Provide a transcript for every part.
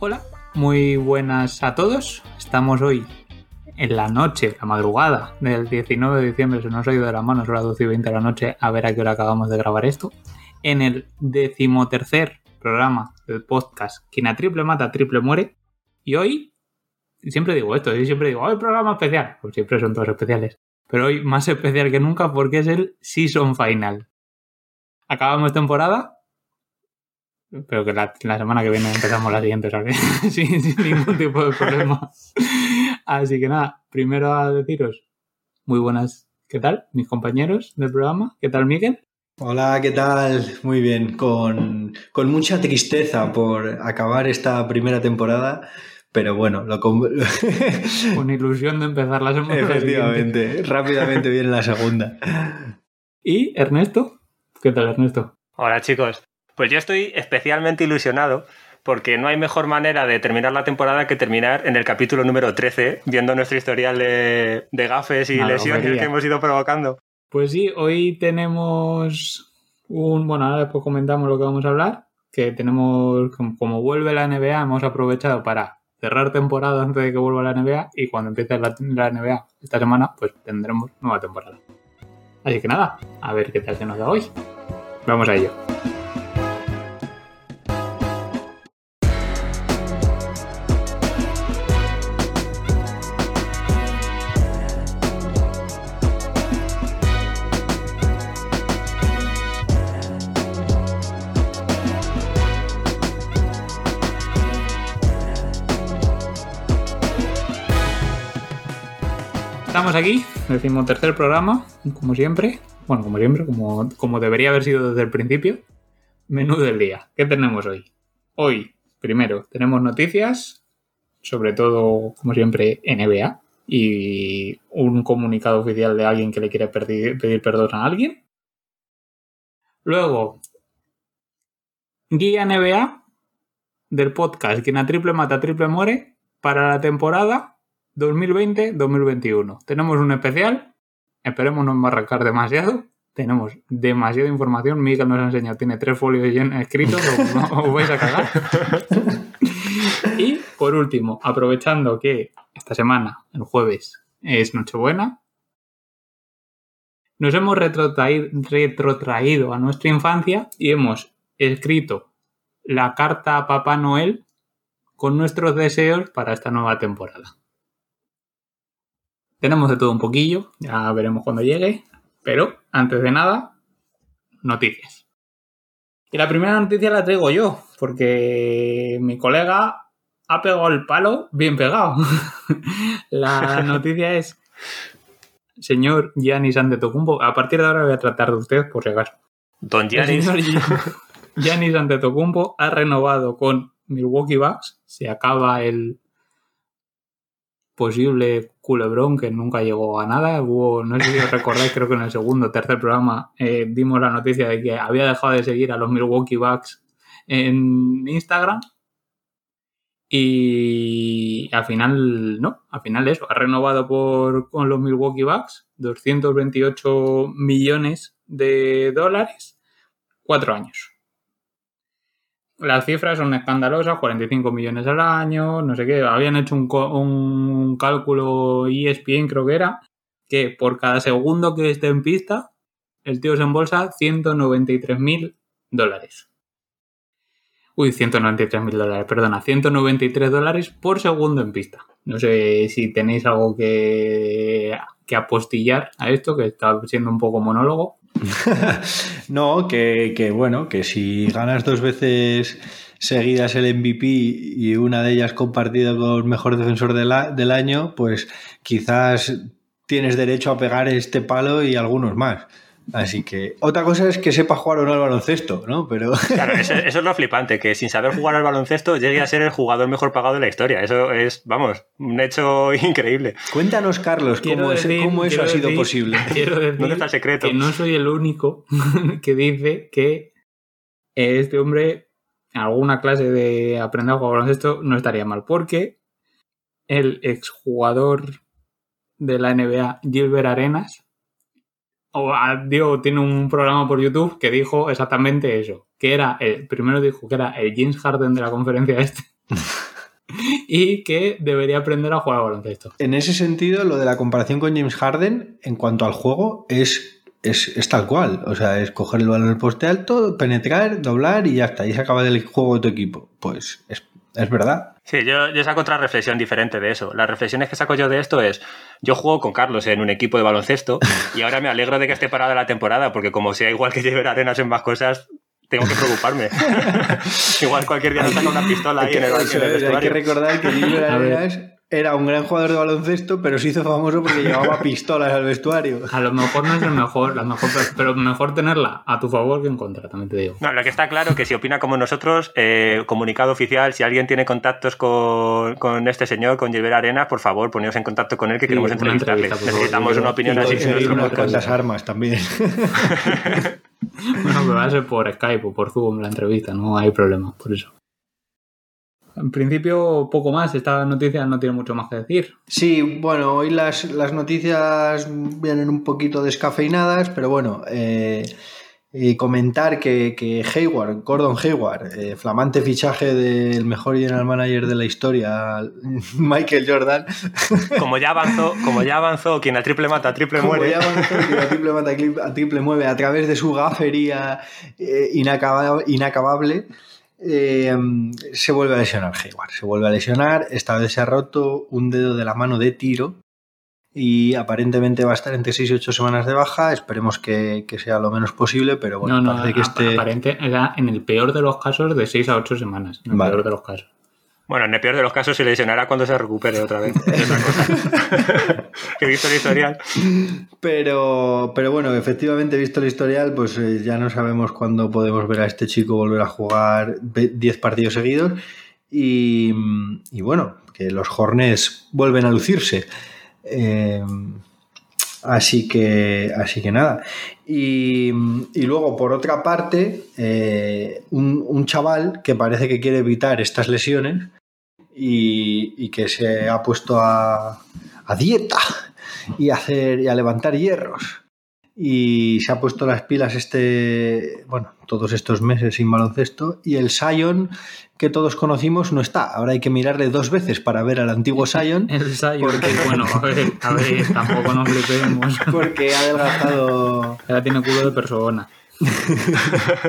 Hola, muy buenas a todos. Estamos hoy en la noche, la madrugada del 19 de diciembre, se nos ha ido de las manos, son las 12 y 20 de la noche, a ver a qué hora acabamos de grabar esto. En el decimotercer programa del podcast Quien a triple mata, triple muere. Y hoy, siempre digo esto, yo siempre digo, hoy programa especial, pues siempre son todos especiales. Pero hoy más especial que nunca porque es el Season Final. Acabamos temporada, pero que la, la semana que viene empezamos la siguiente, ¿sabes? sin, sin ningún tipo de problema. Así que nada, primero a deciros muy buenas, ¿qué tal? Mis compañeros del programa, ¿qué tal Miguel? Hola, ¿qué tal? Muy bien, con, con mucha tristeza por acabar esta primera temporada, pero bueno, lo con... Con ilusión de empezar la semana. Efectivamente, rápidamente viene la segunda. ¿Y Ernesto? ¿Qué tal Ernesto? Hola chicos, pues yo estoy especialmente ilusionado porque no hay mejor manera de terminar la temporada que terminar en el capítulo número 13, viendo nuestro historial de, de gafes y lesiones que hemos ido provocando. Pues sí, hoy tenemos un... Bueno, ahora después comentamos lo que vamos a hablar, que tenemos, como, vuelve la NBA, hemos aprovechado para cerrar temporada antes de que vuelva la NBA y cuando empiece la, la NBA esta semana, pues tendremos nueva temporada. Así que nada, a ver qué tal se nos da hoy. Vamos a ello. Aquí, decimos tercer programa, como siempre. Bueno, como siempre, como, como debería haber sido desde el principio. Menú del día. ¿Qué tenemos hoy? Hoy, primero, tenemos noticias, sobre todo, como siempre, NBA. Y un comunicado oficial de alguien que le quiere pedir, perdón a alguien. Luego, guía NBA del podcast Quien a triple mata, triple muere para la temporada 2020-2021. Tenemos un especial. Esperemos no embarrancar demasiado. Tenemos demasiada información. Miguel nos ha enseñado, tiene tres folios escritos. Os, os vais a cagar. y por último, aprovechando que esta semana, el jueves, es Nochebuena, nos hemos retrotraído a nuestra infancia y hemos escrito la carta a Papá Noel con nuestros deseos para esta nueva temporada. Tenemos de todo un poquillo, ya veremos cuando llegue, pero antes de nada, noticias. Y la primera noticia la traigo yo, porque mi colega ha pegado el palo bien pegado. la noticia es, señor Giannis Antetokounmpo, a partir de ahora voy a tratar de usted por si acaso. Don El Giannis, señor Giannis Antetokounmpo ha renovado con Milwaukee Bucks. Se acaba el posible culebrón que nunca llegó a nada. Hubo, no sé si os recordáis, creo que en el segundo o tercer programa eh, dimos la noticia de que había dejado de seguir a los Milwaukee Bucks en Instagram. Y al final, no, al final eso, ha renovado por, con los Milwaukee Bucks 228 millones de dólares, cuatro años. Las cifras son escandalosas, 45 millones al año, no sé qué. Habían hecho un, un cálculo ESPN, creo que era, que por cada segundo que esté en pista, el tío se embolsa 193 mil dólares. Uy, 193 mil dólares, perdona, 193 dólares por segundo en pista. No sé si tenéis algo que, que apostillar a esto, que está siendo un poco monólogo. no, que, que bueno, que si ganas dos veces seguidas el MVP y una de ellas compartida con mejor defensor del año, pues quizás tienes derecho a pegar este palo y algunos más. Así que otra cosa es que sepa jugar o no al baloncesto, ¿no? Pero claro, eso, eso es lo flipante, que sin saber jugar al baloncesto llegue a ser el jugador mejor pagado de la historia. Eso es, vamos, un hecho increíble. cuéntanos, Carlos, cómo, es- cómo eso ha sido decir- posible. Quiero decir ¿Dónde está el secreto? que no soy el único que dice que este hombre, alguna clase de aprender a jugar baloncesto no estaría mal, porque el exjugador de la NBA, Gilbert Arenas, o ah, digo, tiene un programa por YouTube que dijo exactamente eso, que era, el, primero dijo que era el James Harden de la conferencia este. y que debería aprender a jugar a baloncesto. En ese sentido, lo de la comparación con James Harden, en cuanto al juego, es, es, es tal cual. O sea, es coger el balón en el poste alto, penetrar, doblar y ya está. Y se acaba el juego de tu equipo. Pues es, es verdad. Sí, yo, yo, saco otra reflexión diferente de eso. Las reflexiones que saco yo de esto es, yo juego con Carlos en un equipo de baloncesto y ahora me alegro de que esté parada la temporada porque como sea igual que llevar arenas en más cosas, tengo que preocuparme. igual cualquier día nos saca una pistola ahí en el, en el Hay que recordar que Gilbert Arenas era un gran jugador de baloncesto, pero se hizo famoso porque llevaba pistolas al vestuario. A lo mejor no es el mejor, la mejor pero mejor tenerla a tu favor que en contra, también te digo. No, lo que está claro que si opina como nosotros, eh, comunicado oficial, si alguien tiene contactos con, con este señor, con Gilbert Arenas, por favor, poneos en contacto con él que Sí, queremos una entrevistarle. entrevista, por Necesitamos una opinión así nuestro unas cuantas armas también. Bueno, pero va a ser por Skype o por Zoom la entrevista, no hay problema por eso. En principio, poco más. Esta noticia no tiene mucho más que decir. Sí, bueno, hoy las, las noticias vienen un poquito descafeinadas, pero bueno, eh, y comentar que, que Hayward, Gordon Hayward, eh, flamante fichaje del mejor general manager de la historia, Michael Jordan, Como ya avanzó, como ya avanzó, quien a triple mata, a triple como muere. ya avanzó, que a triple mata, a triple mueve a través de su gafería eh, inacaba- inacabable. Eh, se vuelve a lesionar Hayward, se vuelve a lesionar, esta vez se ha roto un dedo de la mano de tiro y aparentemente va a estar entre 6 y 8 semanas de baja, esperemos que, que sea lo menos posible, pero bueno, no, no, parece que este... aparente era en el peor de los casos de 6 a 8 semanas. En el Vale. peor de los casos. Bueno, en el peor de los casos se lesionará cuando se recupere otra vez. Es otra cosa. He visto el historial. Pero, pero bueno, efectivamente, visto el historial, pues eh, ya no sabemos cuándo podemos ver a este chico volver a jugar ve- 10 partidos seguidos. Y, y bueno, que los Hornets vuelven a lucirse. Eh, así que, así que nada. Y, y luego, por otra parte, eh, un chaval que parece que quiere evitar estas lesiones y, y que se ha puesto a, a dieta y a hacer y a levantar hierros. Y se ha puesto las pilas este, bueno, todos estos meses sin baloncesto. Y el Sion que todos conocimos no está. Ahora hay que mirarle dos veces para ver al antiguo Sion. El Sayo, bueno, a ver, a ver, tampoco nos flipemos. Porque ha adelgazado. Ahora tiene culo de persona.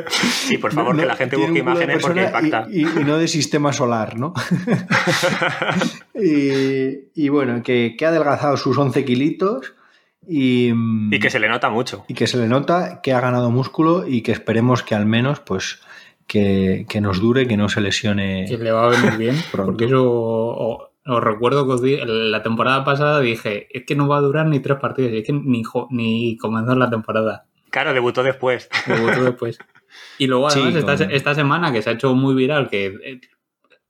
Sí, por favor, que la gente busque imágenes porque impacta. Y, y- y no de sistema solar, ¿no? y, y bueno, que, que ha adelgazado sus 11 kilitos y, Y que se le nota mucho. y que se le nota que ha ganado músculo y que esperemos que al menos pues que, que nos dure, que no se lesione. Que le va a venir bien. Pronto. Porque eso os recuerdo que os di- la temporada pasada dije, es que no va a durar ni tres partidos, es que ni, ni comenzar la temporada. Claro, debutó después. Debutó después. Y luego Sí, además esta, esta semana que se ha hecho muy viral, que eh,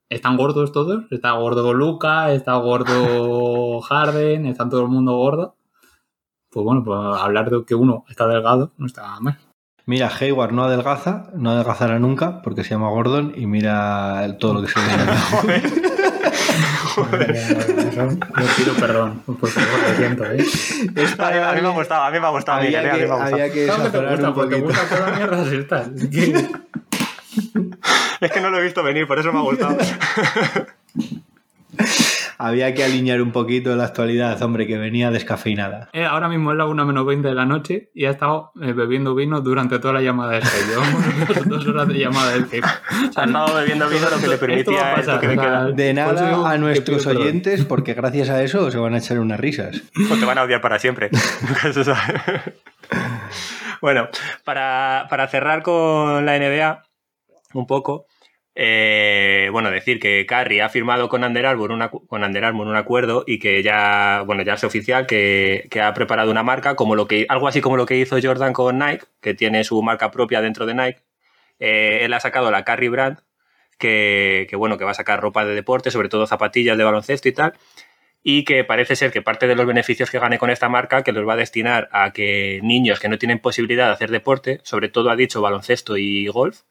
están gordos todos, está gordo Luca, está gordo Harden, está todo el mundo gordo. Pues bueno, pues hablar de que uno está delgado no está mal. Mira, Hayward no adelgaza, no adelgazará nunca porque se llama Gordon y mira el- todo lo que se le Yo pido perdón, por favor, lo siento, ¿eh? A mí, a mí me ha gustado, a mí me ha gustado. Había Miguel, a mí que, me ha gustado. había que Claro que te gusta, un porque te poquito. gusta toda mierda así está. Es que- Es que no lo he visto venir, por eso me ha gustado. Había que alinear un poquito la actualidad, hombre, que venía descafeinada. Eh, ahora mismo es la 1 menos 20 de la noche y ha estado eh, bebiendo vino durante toda la llamada de Skype. Llevamos dos horas de llamada de Skype. O sea, Ha estado bebiendo vino lo que le permitía pasar, de o queda. Eso nada a nuestros oyentes, porque gracias a eso se van a echar unas risas. Pues te van a odiar para siempre. Nunca se sabe. bueno, para, para cerrar con la NBA, un poco, eh, bueno, decir que Curry ha firmado con Under Armour, un acuerdo y que ya, bueno, ya es oficial que, ha preparado una marca, como lo que, algo así como lo que hizo Jordan con Nike, que tiene su marca propia dentro de Nike. Eh, él ha sacado la Curry Brand, que, que, bueno, que va a sacar ropa de deporte, sobre todo zapatillas de baloncesto y tal y que parece ser que parte de los beneficios que gane con esta marca que los va a destinar a que niños que no tienen posibilidad de hacer deporte, sobre todo ha dicho baloncesto y golf,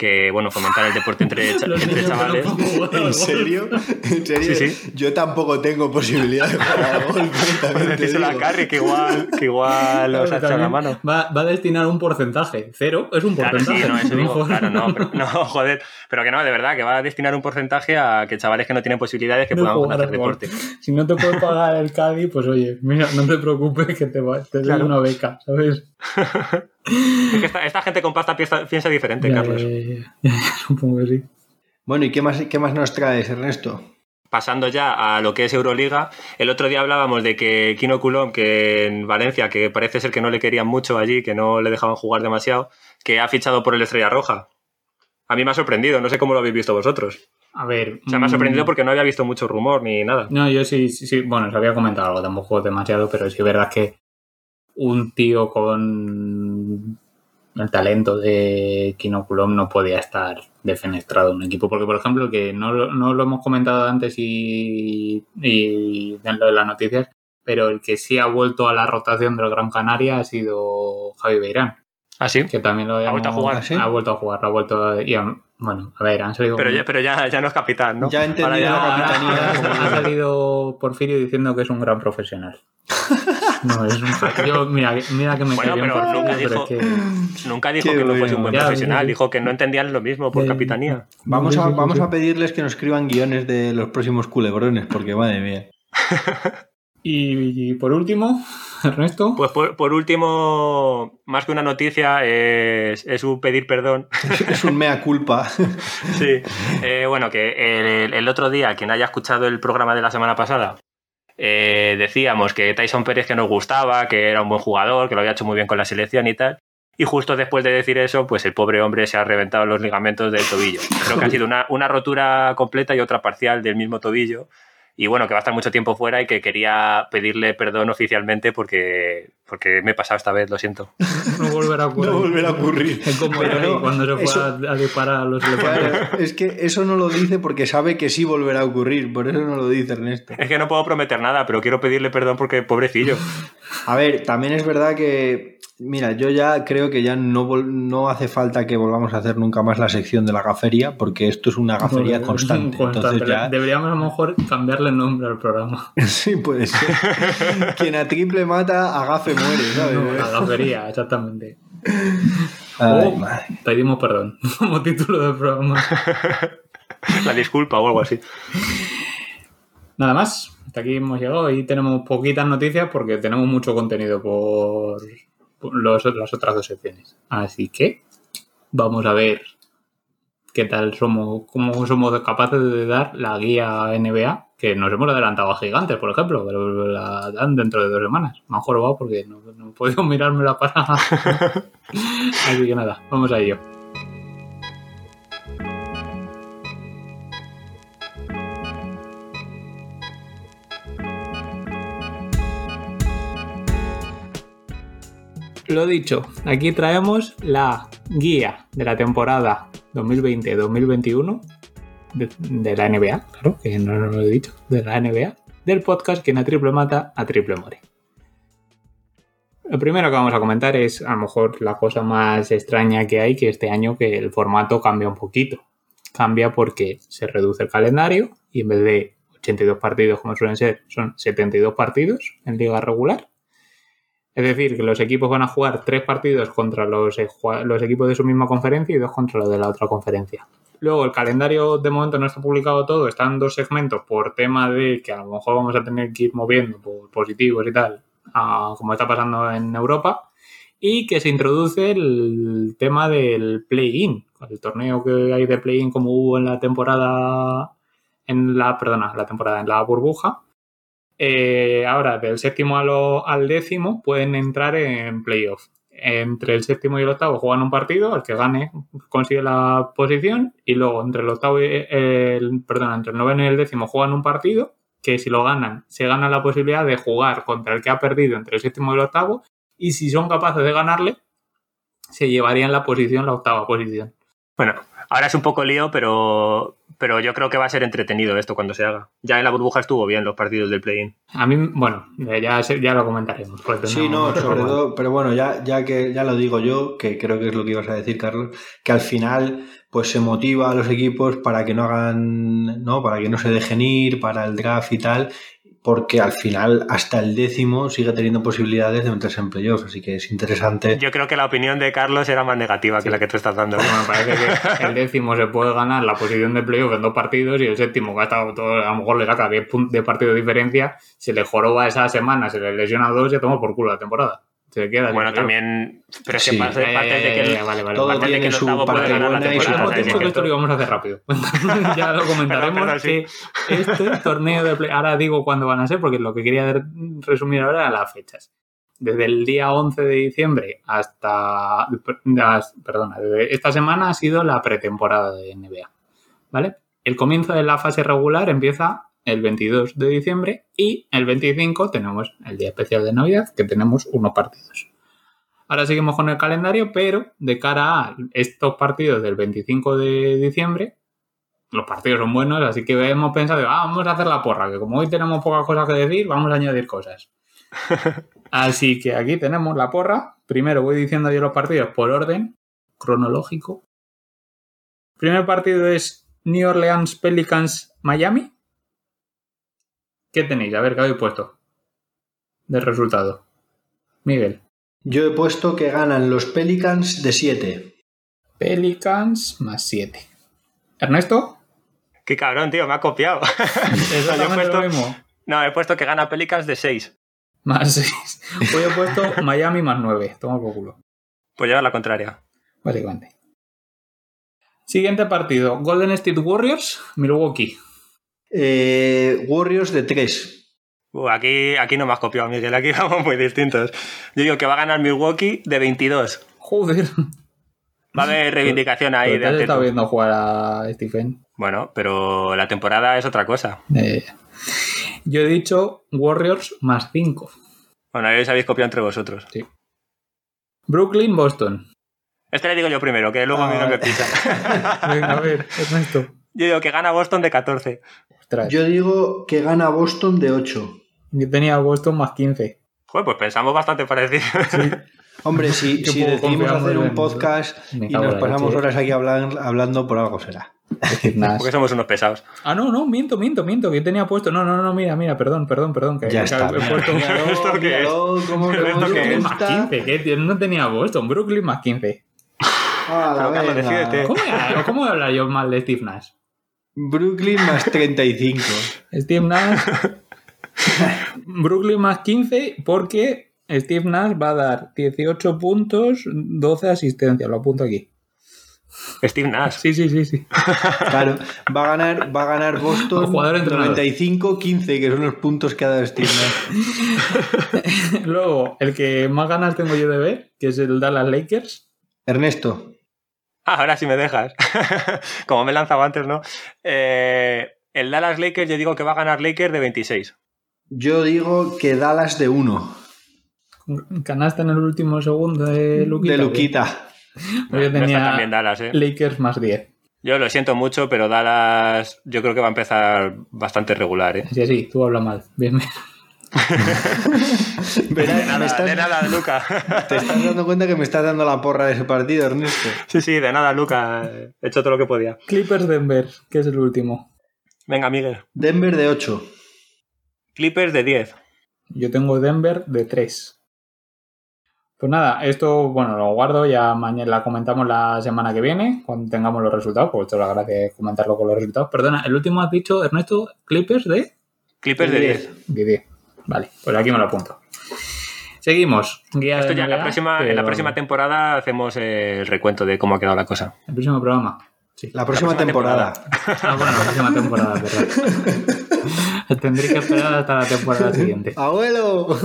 que, bueno, fomentar el deporte entre, Los entre chavales. ¿En golf. serio? ¿En serio? Sí, sí. Yo tampoco tengo posibilidad de jugar golf. A. Carrie, que igual, que igual os ha echado la mano. Va, va a destinar un porcentaje. Cero es un Claro, sí, porcentaje. no, eso digo, joder. claro, no, pero, no, joder, pero que no, de verdad, que va a destinar un porcentaje a que chavales que no tienen posibilidades que No puedan jugar hacer al golf. deporte. Si no te puedes pagar el Cádiz, pues oye, mira, no te preocupes que te, va, te doy Claro. una beca, ¿sabes? Es que esta, esta gente con pasta piensa, piensa diferente, Ya, Carlos. ya, ya, ya, Supongo que sí. Bueno, ¿y qué más, qué más nos traes, Ernesto? Pasando ya a lo que es Euroliga, el otro día hablábamos de que Kino Coulomb, que en Valencia, que parece ser que no le querían mucho allí, que no le dejaban jugar demasiado, que ha fichado por el Estrella Roja. A mí me ha sorprendido, no sé cómo lo habéis visto vosotros. A ver. O sea, me ha mm, sorprendido porque no había visto mucho rumor ni nada. No, yo sí, sí, sí, bueno, os había comentado algo, tampoco demasiado, pero sí es verdad que un tío con el talento de Kinoculum no podía estar defenestrado en un equipo, porque por ejemplo, que no, lo- no lo hemos comentado antes y, y en lo de las noticias, pero el que sí ha vuelto a la rotación del Gran Canaria ha sido Javi Beirán, ¿Ah, sí? que también lo ¿Ha vuelto a jugar? ¿Ah, sí? Ha vuelto a jugar, ha vuelto a- y a- bueno, a ver, han salido... Pero ya, pero ya, ya no es capitán, ¿no? Ya he entendido Ahora ya- la capitanía. Ahora ha salido Porfirio diciendo que es un gran profesional. No, es un yo, mira, mira que me Bueno, pero nunca pero dijo- es que Nunca dijo Qué que no fuese un buen Ya, profesional, dijo que no entendían lo mismo por Sí. capitanía. Vamos, Sí, a, vamos a pedirles que nos escriban guiones de los próximos culebrones, porque madre mía. Y, y por último, Ernesto, Pues por, por último, más que una noticia, es, es un pedir perdón. Es un mea culpa. Sí. Eh, bueno, que el, el otro día, quien haya escuchado el programa de la semana pasada, eh, decíamos que Tyson Pérez que nos gustaba, que era un buen jugador, que lo había hecho muy bien con la selección y tal. Y justo después de decir eso, pues el pobre hombre se ha reventado los ligamentos del tobillo. Creo que ha sido una, una rotura completa y otra parcial del mismo tobillo. Y bueno, que va a estar mucho tiempo fuera y que quería pedirle perdón oficialmente porque, porque me he pasado esta vez, lo siento. no volverá a ocurrir. No volverá a ocurrir. Es como el no, cuando se fue eso- a, a disparar a los. Claro, es que eso no lo dice porque sabe que sí volverá a ocurrir, por eso no lo dice Ernesto. Es que no puedo prometer nada, pero quiero pedirle perdón porque pobrecillo. A ver, también es verdad que, mira, yo ya creo que ya no, vol- no hace falta que volvamos a hacer nunca más la sección de la gafería, porque esto es una gafería constante. Entonces ya, Deberíamos a lo mejor cambiarle el nombre al programa. sí puede ser. Quien a triple mata, a gafe muere, ¿sabes? No, la gafería, exactamente. Ay, O madre. pedimos perdón como título del programa. La disculpa o algo así. Nada más, hasta aquí hemos llegado y tenemos poquitas noticias porque tenemos mucho contenido por los- las otras dos secciones. Así que vamos a ver qué tal somos, cómo somos capaces de dar la guía NBA, que nos hemos adelantado a gigantes, por ejemplo, pero la dan dentro de dos semanas. Me han jorobado porque no, he podido mirármela para. Así que nada, vamos a ello. Lo dicho, aquí traemos la guía de la temporada 2020-2021 de, la NBA, claro, que no, no lo he dicho, de la NBA, del podcast Quien a triple mata, a triple muere. Lo primero que vamos a comentar es a lo mejor la cosa más extraña que hay, que este año que el formato cambia un poquito. Cambia porque se reduce el calendario y en vez de 82 partidos como suelen ser, son 72 partidos en liga regular. Es decir, que los equipos van a jugar tres partidos contra los, eh, los equipos de su misma conferencia y dos contra los de la otra conferencia. Luego, el calendario de momento no está publicado todo, están dos segmentos por tema de que a lo mejor vamos a tener que ir moviendo por positivos y tal, a- como está pasando en Europa, y que se introduce el tema del play-in, el torneo que hay de play-in como hubo en la temporada, en la, perdona, la temporada, en la burbuja, eh, ahora del séptimo al décimo pueden entrar en playoff. Entre el séptimo y el octavo juegan un partido, el que gane consigue la posición, y luego entre el octavo y el, perdón, entre el noveno y el décimo juegan un partido, que si lo ganan, se gana la posibilidad de jugar contra el que ha perdido entre el séptimo y el octavo, y si son capaces de ganarle, se llevarían la posición, la octava posición. Bueno, ahora es un poco lío, pero, pero yo creo que va a ser entretenido esto cuando se haga. Ya en la burbuja estuvo bien los partidos del play-in. A mí, bueno, ya, ya lo comentaremos. Sí, no, sobre todo, pero bueno, ya, ya que ya lo digo yo, que creo que es lo que ibas a decir, Carlos, que al final pues se motiva a los equipos para que no hagan, ¿no? Para que no se dejen ir, para el draft y tal, porque al final hasta el décimo sigue teniendo posibilidades de meterse en playoffs, así que es interesante. Yo creo que la opinión de Carlos era más negativa que la que tú estás dando. me parece que el décimo se puede ganar la posición de playoff en dos partidos y el séptimo, que ha estado todo, a lo mejor le saca 10 de partido de diferencia, se le joroba esa semana, se le lesiona dos y se toma por culo la temporada. Se queda bueno, también. Pero es que parte, de que. vale, vale, todo parte tiene de que parte su parte que esto lo vamos a hacer rápido. ya lo comentaremos. que este torneo de play. Ahora digo cuándo van a ser, porque lo que quería resumir ahora eran las fechas. Desde el día 11 de diciembre hasta. Perdona, desde esta semana ha sido la pretemporada de NBA. ¿Vale? El comienzo de la fase regular empieza el 22 de diciembre y el 25 tenemos el día especial de Navidad, que tenemos unos partidos. Ahora seguimos con el calendario, pero de cara a estos partidos del 25 de diciembre, los partidos son buenos, así que hemos pensado, ah, vamos a hacer la porra, que como hoy tenemos pocas cosas que decir, vamos a añadir cosas. Así que aquí tenemos la porra. Primero voy diciendo yo los partidos por orden cronológico. Primer partido es New Orleans Pelicans Miami. ¿Qué tenéis? A ver, ¿qué habéis puesto? Del resultado. Miguel. Yo he puesto que ganan los Pelicans de 7. Pelicans más 7. ¿Ernesto? Qué cabrón, tío, me ha copiado. no, he puesto, no, he puesto que gana Pelicans de 6. Más 6. Pues he puesto Miami más 9. Toma por culo. Pues lleva la contraria. Básicamente. Siguiente partido. Golden State Warriors, Milwaukee. Eh, Warriors de 3. Uh, aquí, aquí no me has copiado, Miguel. Aquí vamos muy distintos. Yo digo que va a ganar Milwaukee de 22. Joder. Va a haber reivindicación ahí pero de está viendo jugar a Stephen. Bueno, pero la temporada es otra cosa. Eh, yo he dicho Warriors más 5. Bueno, ahí os habéis copiado entre vosotros. Sí. Brooklyn, Boston. Este le digo yo primero, que luego a mí no me pisa. Venga, a ver, Ernesto. Yo digo que gana Boston de 14. Yo digo que gana Boston de 8. Yo tenía Boston más 15. Joder, pues pensamos bastante parecido. Hombre, si, si decidimos hacer un podcast y nos pasamos horas aquí hablando, por algo será. Porque somos unos pesados. Ah, no, no, miento, miento, miento, que tenía puesto. No, no, no, mira, mira, perdón, perdón, perdón. Que, ya está. Puesto ¿Esto qué es? ¿Cómo, Brooklyn más 15, que no tenía Boston, Brooklyn más 15. Ah, Carlos, decídete. ¿Cómo, ¿Cómo voy a hablar yo mal de Steve Nash? Brooklyn más 35. Steve Nash. Brooklyn más 15 porque Steve Nash va a dar 18 puntos, 12 asistencias. Lo apunto aquí. Steve Nash. Sí, sí, sí, sí. Claro, va a ganar, va a ganar Boston 95-15, que son los puntos que ha dado Steve Nash. Luego, el que más ganas tengo yo de ver, que es el Dallas Lakers. Ernesto. ahora sí me dejas. Como me he lanzado antes, ¿no? Eh, el Dallas Lakers, yo digo que va a ganar Lakers de 26. Yo digo que Dallas de 1. Canasta en el último segundo de Luquita. De Luquita. yo tenía también Dallas, ¿eh? Lakers más 10. Yo lo siento mucho, pero Dallas yo creo que va a empezar bastante regular, ¿eh? Sí, sí, tú hablas mal. Bien. de, nada, estás, de nada, Luca. ¿Te estás dando cuenta que me estás dando la porra de ese partido, Ernesto? Sí, sí, de nada, Luca. He hecho todo lo que podía. Clippers Denver, que es el último. Venga, Miguel. Denver de 8. Clippers de 10. Yo tengo Denver de 3. Pues nada, esto, bueno, lo guardo, ya mañana la comentamos la semana que viene, cuando tengamos los resultados, pues esto la gracia es comentarlo con los resultados. Perdona, el último has dicho, Ernesto, Clippers de... Clippers de 10. De 10. Vale, pues aquí me lo apunto. Seguimos. Esto ya, la próxima, en la próxima temporada hacemos el recuento de cómo ha quedado la cosa. El próximo programa. Sí. La próxima, temporada. Ah, bueno, la próxima temporada, verdad. Tendré que esperar hasta la temporada siguiente. ¡Abuelo!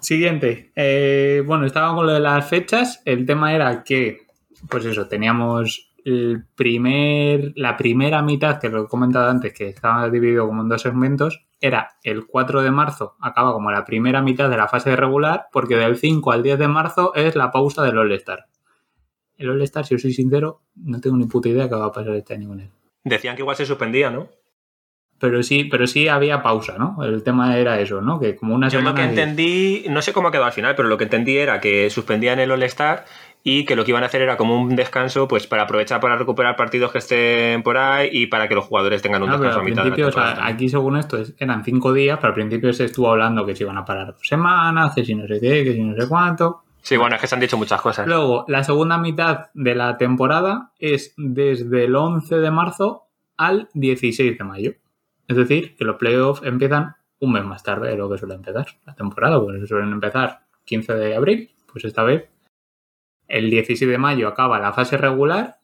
Siguiente. Eh, bueno, estaba con lo de las fechas. El tema era que, pues eso, teníamos el primer, la primera mitad, que lo he comentado antes, que estaba dividido como en dos segmentos, era el 4 de marzo, acaba como la primera mitad de la fase regular, porque del 5 al 10 de marzo es la pausa del All-Star. el All-Star, si os soy sincero, no tengo ni puta idea qué va a pasar este año con él. Decían que igual se suspendía, ¿no? Pero sí, pero sí había pausa, ¿no? El tema era eso, ¿no? Que como una Yo lo semana. que de- entendí, no sé cómo quedó al final, pero lo que entendí era que suspendían el All-Star y que lo que iban a hacer era como un descanso, pues para aprovechar para recuperar partidos que estén por ahí y para que los jugadores tengan un Ah, descanso a mitad de la o sea, aquí según esto es- eran cinco días, pero al principio se estuvo hablando que se iban a parar dos semanas, que si no sé qué, que si no sé cuánto. Sí, bueno, es que se han dicho muchas cosas. Luego, la segunda mitad de la temporada es desde el 11 de marzo al 16 de mayo. Es decir, que los playoffs empiezan un mes más tarde de lo que suele empezar la temporada, porque suelen empezar 15 de abril, pues esta vez el 16 de mayo acaba la fase regular.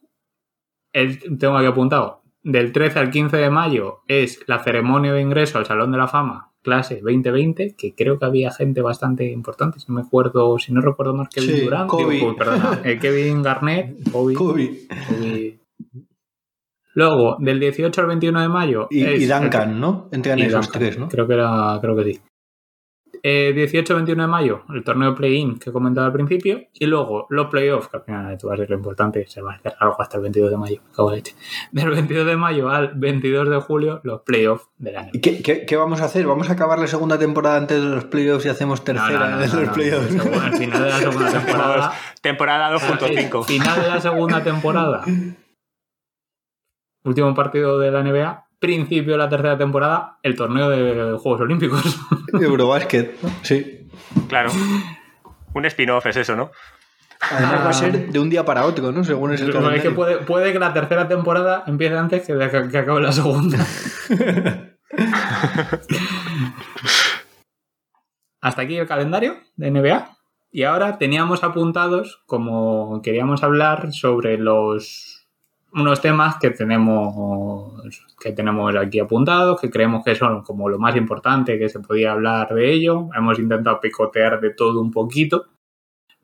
El, tengo aquí apuntado, del 13 al 15 de mayo es la ceremonia de ingreso al Salón de la Fama, clase 2020, que creo que había gente bastante importante, si no me acuerdo, si no recuerdo más Kevin Sí, Durant, Kobe. digo, perdona, eh, Kevin Garnett, Kobe, Kobe. Kobe. Luego, del 18 al 21 de mayo. Y, es- y Duncan, ¿no? Entran y esos Duncan. tres, ¿no? Creo que era, creo que sí. Eh, 18-21 de mayo, el torneo play-in que he comentado al principio. Y luego los playoffs, que al final va a ser lo importante, se va a hacer algo hasta el 22 de mayo. cago leche. Del 22 de mayo al 22 de julio, los playoffs del año. ¿Y qué, qué- qué vamos a hacer? ¿Vamos a acabar la segunda temporada antes de los playoffs y hacemos tercera de los playoffs? Según el final de la segunda temporada. Temporada el 2.5. final de la segunda temporada. Último partido de la NBA. Principio de la tercera temporada, el torneo de Juegos Olímpicos. Eurobasket, sí. Claro. Un spin-off es eso, ¿no? Además va a ser de un día para otro, ¿no? Según es el es que puede, puede que la tercera temporada empiece antes que, de que, que acabe la segunda. Hasta aquí el calendario de NBA. Y ahora teníamos apuntados, como queríamos hablar sobre los unos temas que tenemos que tenemos aquí apuntados, que creemos que son como lo más importante que se podía hablar de ello. Hemos intentado picotear de todo un poquito.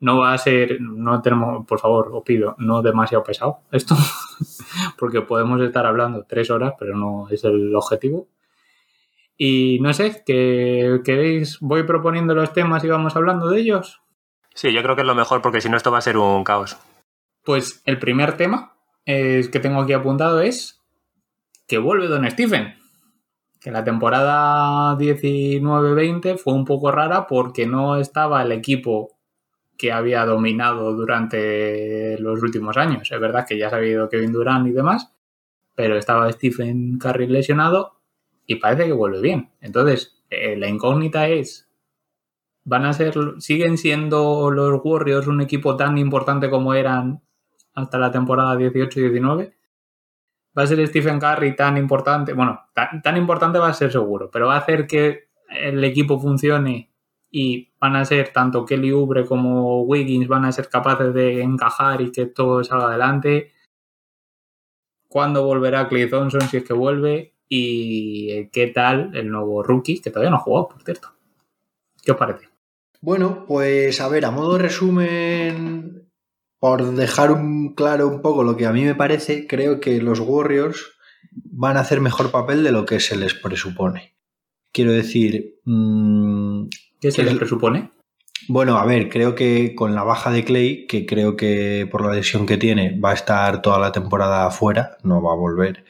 No va a ser, no tenemos, por favor, os pido, no demasiado pesado esto, porque podemos estar hablando tres horas, pero no es el objetivo. Y no sé, que queréis, voy proponiendo los temas y vamos hablando de ellos. Sí, yo creo que es lo mejor porque si no esto va a ser un caos. Pues el primer tema eh, que tengo aquí apuntado es que vuelve Don Stephen. Que la temporada 19-20 fue un poco rara porque no estaba el equipo que había dominado durante los últimos años. Es verdad que ya se había ido Kevin Durant y demás, pero estaba Stephen Curry lesionado y parece que vuelve bien. Entonces, eh, la incógnita es, ¿van a ser, siguen siendo los Warriors un equipo tan importante como eran hasta la temporada 18 y 19? ¿Va a ser Stephen Curry tan importante? Bueno, tan, tan importante va a ser seguro, pero va a hacer que el equipo funcione y van a ser tanto Kelly Oubre como Wiggins van a ser capaces de encajar y que todo salga adelante. ¿Cuándo volverá Clay Thompson si es que vuelve? ¿Y qué tal el nuevo rookie que todavía no ha jugado, por cierto? ¿Qué os parece? Bueno, pues a ver, a modo resumen, por dejar un, claro un poco lo que a mí me parece, creo que los Warriors van a hacer mejor papel de lo que se les presupone. Quiero decir, mmm, ¿Qué se les presupone? Bueno, a ver, creo que con la baja de Clay, que creo que por la lesión que tiene va a estar toda la temporada afuera, no va a volver,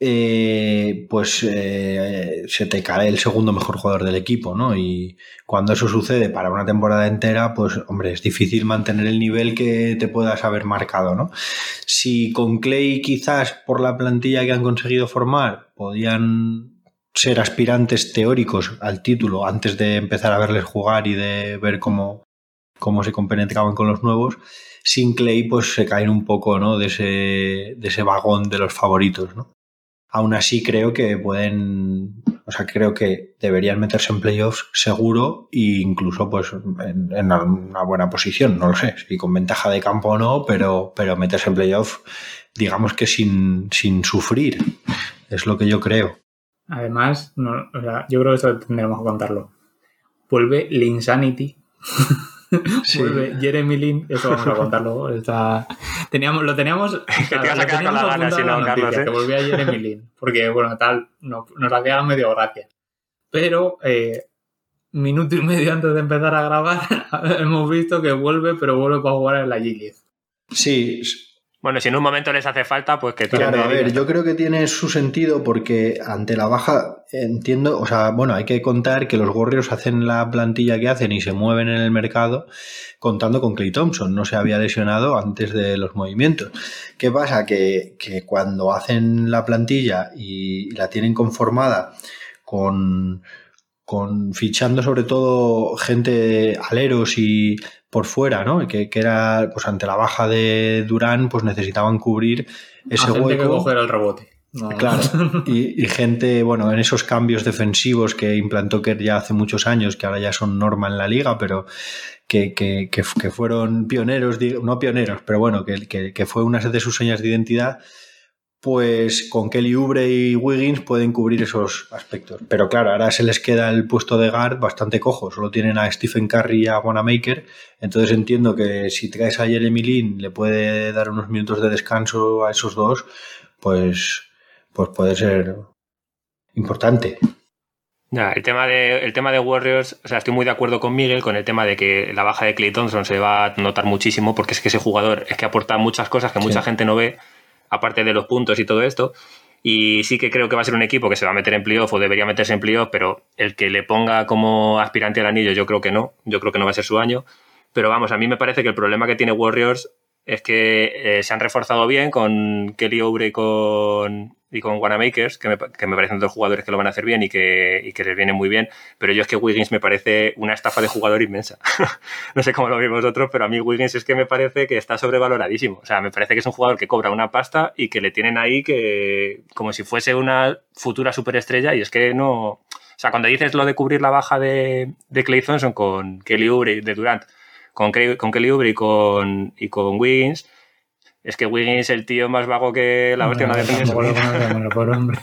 eh, pues eh, se te cae el segundo mejor jugador del equipo, ¿no? Y cuando eso sucede para una temporada entera, pues hombre, es difícil mantener el nivel que te puedas haber marcado, ¿no? Si con Clay quizás por la plantilla que han conseguido formar podían ser aspirantes teóricos al título antes de empezar a verles jugar y de ver cómo, cómo se compenetraban con los nuevos, sin Clay pues se caen un poco ¿no? de, ese, de ese vagón de los favoritos. ¿no? Aún así creo que pueden, o sea, creo que deberían meterse en playoffs seguro e incluso pues en, una buena posición, no lo sé, si con ventaja de campo o no, pero, pero meterse en playoffs digamos que sin, sin sufrir, es lo que yo creo. Además, no, o sea, yo creo que esto tendremos que contarlo. Vuelve Linsanity. Sí. Vuelve Jeremy Lin. Eso vamos a contarlo. Está... Teníamos, lo teníamos. Que te vas a quedar con la gana, si no, Carlos. ¿eh? Que volvía Jeremy Lin. Porque, bueno, tal, no, nos hacía medio gracia. Pero, eh, minuto y medio antes de empezar a grabar, hemos visto que vuelve, pero vuelve para jugar en la G-League. Sí, bueno, si en un momento les hace falta, pues que Claro, a ver, yo creo que tiene su sentido porque ante la baja, entiendo, o sea, bueno, hay que contar que los Warriors hacen la plantilla que hacen y se mueven en el mercado contando con Clay Thompson, no se había lesionado antes de los movimientos. ¿Qué pasa? Que, que cuando hacen la plantilla y la tienen conformada con, con fichando sobre todo gente aleros y por fuera, ¿no? Que, que, era, pues ante la baja de Durán, pues necesitaban cubrir ese A gente hueco. que coger el rebote. No. Claro, y, y, gente, bueno, en esos cambios defensivos que implantó Kerr ya hace muchos años, que ahora ya son norma en la liga, pero que, que, que, que fueron pioneros, no pioneros, pero bueno, que, fue una de sus señas de identidad, pues con Kelly Oubre y Wiggins pueden cubrir esos aspectos. Pero claro, ahora se les queda el puesto de guard bastante cojo, solo tienen a Stephen Curry y a Wanamaker, entonces entiendo que si traes a Jeremy Lin le puede dar unos minutos de descanso a esos dos, pues, pues puede ser importante. Ya, el tema de el tema de Warriors, o sea, estoy muy de acuerdo con Miguel con el tema de que la baja de Clay Thompson se va a notar muchísimo porque es que ese jugador es que aporta muchas cosas que mucha sí. gente no ve aparte de los puntos y todo esto. Y sí que creo que va a ser un equipo que se va a meter en playoff o debería meterse en playoff, pero el que le ponga como aspirante al anillo, yo creo que no. Yo creo que no va a ser su año. Pero vamos, a mí me parece que el problema que tiene Warriors es que eh, se han reforzado bien con Kelly Oubre y con, y con Wanamakers, que me, que me parecen dos jugadores que lo van a hacer bien y que, y que les viene muy bien. Pero yo es que Wiggins me parece una estafa de jugador inmensa. no sé cómo lo veis vosotros, pero a mí Wiggins es que me parece que está sobrevaloradísimo. O sea, me parece que es un jugador que cobra una pasta y que le tienen ahí que como si fuese una futura superestrella y es que no... O sea, cuando dices lo de cubrir la baja de, de Clay Thompson con Kelly Oubre y de Durant, con, con Kelly Oubre y con, y con Wiggins, es que Wiggins es el tío más vago que la hostia no, no hombre.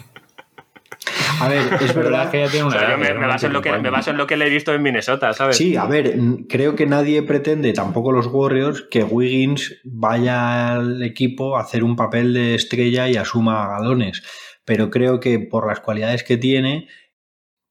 A ver, es verdad que ya tiene una o sea, yo me, me, baso en lo que, me baso en lo que le he visto en Minnesota, ¿sabes? Sí, a ver, creo que nadie pretende, tampoco los Warriors, que Wiggins vaya al equipo a hacer un papel de estrella y asuma galones. Pero creo que por las cualidades que tiene,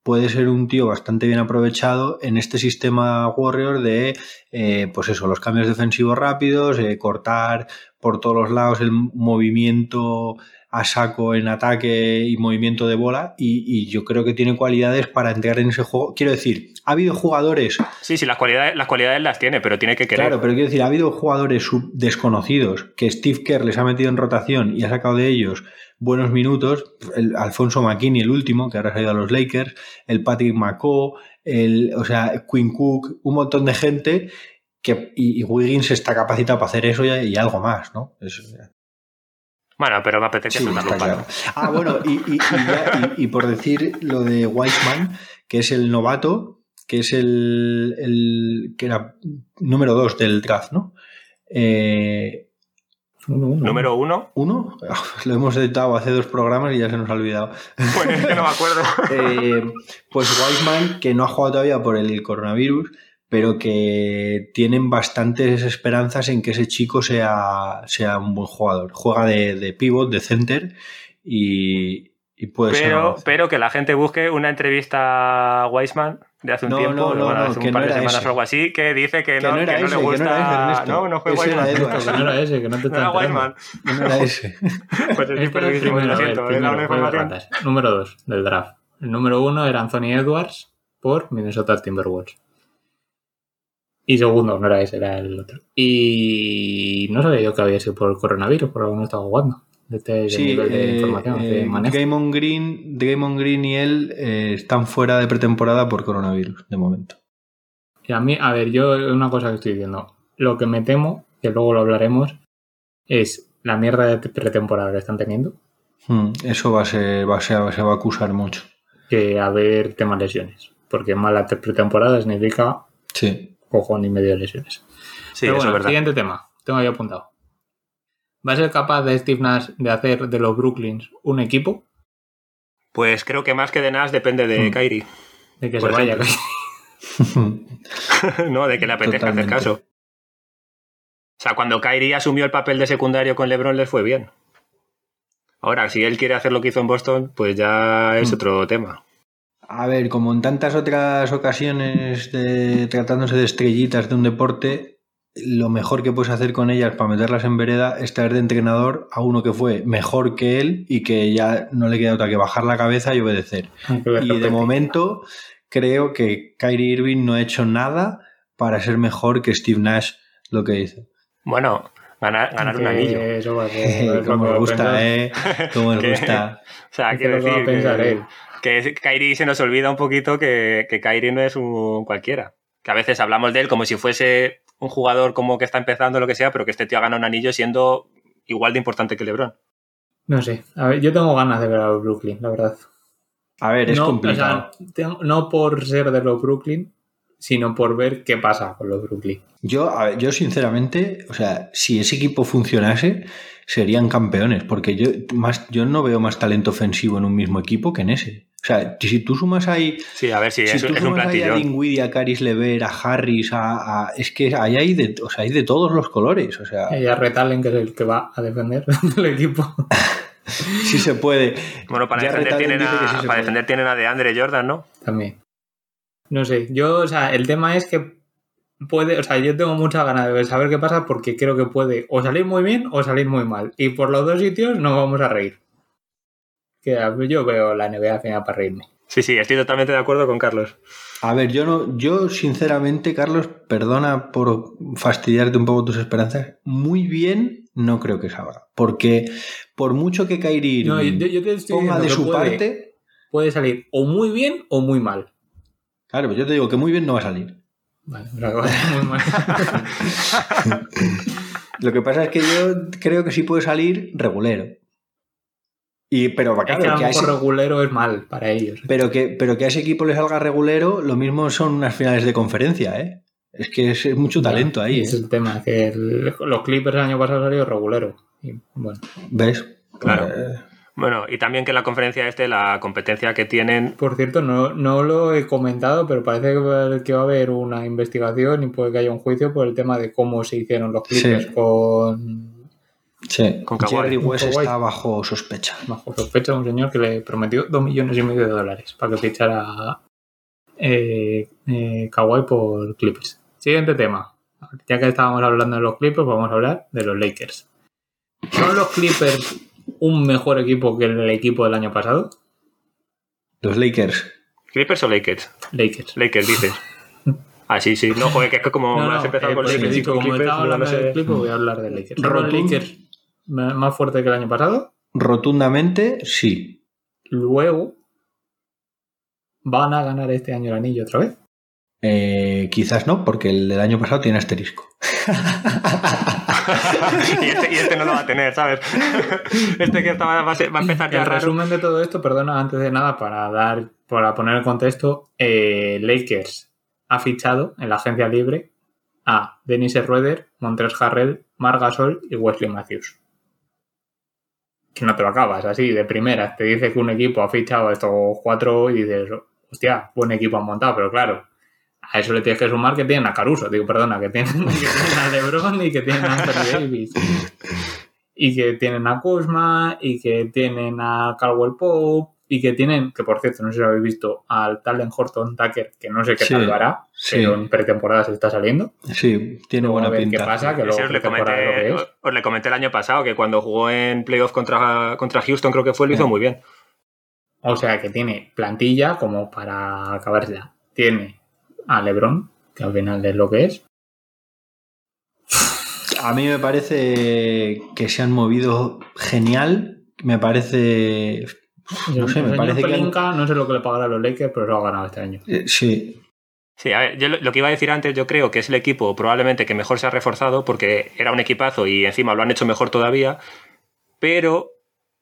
puede ser un tío bastante bien aprovechado en este sistema Warrior de, eh, pues eso, los cambios defensivos rápidos, eh, cortar por todos los lados el movimiento a saco en ataque y movimiento de bola y, y, yo creo que tiene cualidades para entrar en ese juego. Quiero decir, ha habido jugadores... Sí, sí, las cualidades, las cualidades las tiene, pero tiene que querer. Claro, pero quiero decir, ha habido jugadores desconocidos que Steve Kerr les ha metido en rotación y ha sacado de ellos buenos minutos, el Alfonso McKinney, el último, que ahora se ha ido a los Lakers, el Patrick McCaw, el, o sea, Quinn Cook, un montón de gente que, y, y Wiggins está capacitado para hacer eso y, y algo más, ¿no? Bueno, pero me apetece sí, claro. Ah, bueno, y, y, ya, y, por decir lo de Wiseman, que es el novato, que es el, el que era número dos del draft, ¿no? Eh, uno, uno. ¿Número uno? ¿Uno? Lo hemos editado hace dos programas y ya se nos ha olvidado. Pues es que no me acuerdo. eh, pues Wiseman, que no ha jugado todavía por el coronavirus, pero que tienen bastantes esperanzas en que ese chico sea, sea un buen jugador. Juega de, de pivot, de center y, y puede pero, ser. Pero que la gente busque una entrevista a Wiseman de hace un no, tiempo, no, no, bueno, no, hace que un par no de era semanas ese. o algo así, que dice que, Que no, no era que no ese, le que no gusta. era no, no fue Ese era Wiseman. Edwards. Que no era ese, que no te No era. No era ese. Pues es el perdidísimo, primero, lo siento. Número 2 del draft. El número 1 era Anthony Edwards por Minnesota Timberwolves. Y segundo, no era ese, era el otro. Y no sabía yo que había sido por el coronavirus, por algo no estaba jugando. De este Sí, nivel de eh, información, de eh, manejo. Draymond Green, Draymond Green y él eh, están fuera de pretemporada por coronavirus, de momento. Y a mí, a ver, yo una cosa que estoy diciendo. Lo que me temo, que luego lo hablaremos, es la mierda de pretemporada que están teniendo. Hmm, Eso va a ser, va a ser, se va a acusar mucho. Que haber temas lesiones. Porque mala pretemporada significa Sí. cojón y medio de lesiones. Sí, Pero eso bueno, es verdad. siguiente tema. Tengo ahí apuntado. ¿Va a ser capaz de Steve Nash de hacer de los Brooklyns un equipo? Pues creo que más que de Nash depende de Hmm. Kyrie. De que Por se vaya. ejemplo. no, de que le apetezca Totalmente. hacer caso. O sea, cuando Kyrie asumió el papel de secundario con LeBron les fue bien. Ahora, si él quiere hacer lo que hizo en Boston, pues ya es Hmm. otro tema. A ver, como en tantas otras ocasiones de, tratándose de estrellitas de un deporte, lo mejor que puedes hacer con ellas para meterlas en vereda es traer de entrenador a uno que fue mejor que él y que ya no le queda otra que bajar la cabeza y obedecer. Y de momento creo que Kyrie Irving no ha hecho nada para ser mejor que Steve Nash lo que hizo. Bueno, ganar, ganar un anillo. Como me gusta, ¿eh? Como me gusta. O sea, quiero decir que, que Kyrie se nos olvida un poquito que, que Kyrie no es un cualquiera. Que a veces hablamos de él como si fuese un jugador como que está empezando, lo que sea, pero que este tío ha ganado un anillo siendo igual de importante que LeBron. No sé. A ver, yo tengo ganas de ver a Brooklyn, la verdad. A ver, es complicado. no por ser de los Brooklyn, sino por ver qué pasa con los Brooklyn. Yo, yo sinceramente, o sea, si ese equipo funcionase, serían campeones, porque yo, más, yo no veo más talento ofensivo en un mismo equipo que en ese. O sea, si tú sumas ahí. Sí, a ver si, es, un plantillo. a Dingwiddie, a Caris Lever, a Harris, a, es que ahí hay de, o sea, hay de todos los colores. O sea. Y a Retalen, que es el que va a defender el equipo. sí se puede. Bueno, para defender, tienen a, para defender tienen a DeAndre Jordan, ¿no? También. No sé, yo, o sea, el tema es que puede, o sea, yo tengo mucha ganas de saber qué pasa porque creo que puede o salir muy bien o salir muy mal. Y por los dos sitios nos vamos a reír. Que yo veo la NBA final para reírme. Sí, sí, estoy totalmente de acuerdo con Carlos. A ver, yo no, yo sinceramente, Carlos, perdona por fastidiarte un poco tus esperanzas. Muy bien, no creo que salga. Porque por mucho que Kairi no, yo, te ponga de su parte. Puede salir o muy bien o muy mal. Claro, pues yo te digo que muy bien no va a salir. Vale, muy mal. Lo que pasa es que yo creo que sí puede salir regulero. Y, pero claro, que, a ese, regulero es mal para ellos. Pero que, pero que a ese equipo le salga regulero, lo mismo son unas finales de conferencia, ¿eh? Es que es, mucho talento ahí. Es ¿eh? el tema, que los Clippers el año pasado salieron regulero. Y, bueno. ¿Ves? Claro. Eh, bueno, y también que la conferencia este, la competencia que tienen... Por cierto, no, no lo he comentado, pero parece que va a haber una investigación y puede que haya un juicio por el tema de cómo se hicieron los Clippers con... Sí, con Jerry West está bajo sospecha. Bajo sospecha un señor que le prometió dos millones y medio de dólares para que fichara eh, eh, Kawhi por Clippers. Siguiente tema. Ya que estábamos hablando de los Clippers, vamos a hablar de los Lakers. ¿Son los Clippers un mejor equipo que el equipo del año pasado? Los Lakers. ¿Clippers o Lakers? Lakers. Lakers, dices. Ah, sí, sí. No, joder, que es que como has empezado eh, con Lakers y con como Clippers, estaba hablando no sé. Clippers, voy a hablar de Lakers. ¿Son Lakers más fuerte que el año pasado? Rotundamente, sí. Luego, ¿van a ganar este año el anillo otra vez? Eh, quizás no, porque el del año pasado tiene asterisco. Este, y, este, no lo va a tener, ¿sabes? Este que va, a, empezar ya. El resumen de todo esto, perdona, antes de nada, para dar, para poner en contexto, eh, Lakers ha fichado en la agencia libre a Dennis Schroeder, Montres Harrell, Marc Gasol y Wesley Matthews. Que no te lo acabas así, de primera. Te dice que un equipo ha fichado a estos cuatro y dices, hostia, buen equipo han montado, pero claro, a eso le tienes que sumar que tienen a Caruso, digo, perdona, que tienen, a LeBron y que tienen a Anthony Davis. Y que tienen a Kuzma y que tienen a Caldwell Pope y que tienen, que por cierto, no sé si lo habéis visto, al Talent Horton Tucker, que no sé qué tal lo hará, pero en pretemporada se está saliendo. Sí, tiene buena a ver pinta. qué pasa, que luego os, le comenté, os le comenté el año pasado que cuando jugó en playoff contra, contra Houston, creo que fue, lo hizo muy bien. O sea que tiene plantilla como para acabarla. Tiene a LeBron, que al final es lo que es. A mí me parece que se han movido genial. Me parece. No sé, me parece que. No sé lo que le pagará a los Lakers, pero lo ha ganado este año. Eh, sí. Sí, a ver, yo lo que iba a decir antes, yo creo que es el equipo probablemente que mejor se ha reforzado porque era un equipazo y encima lo han hecho mejor todavía, pero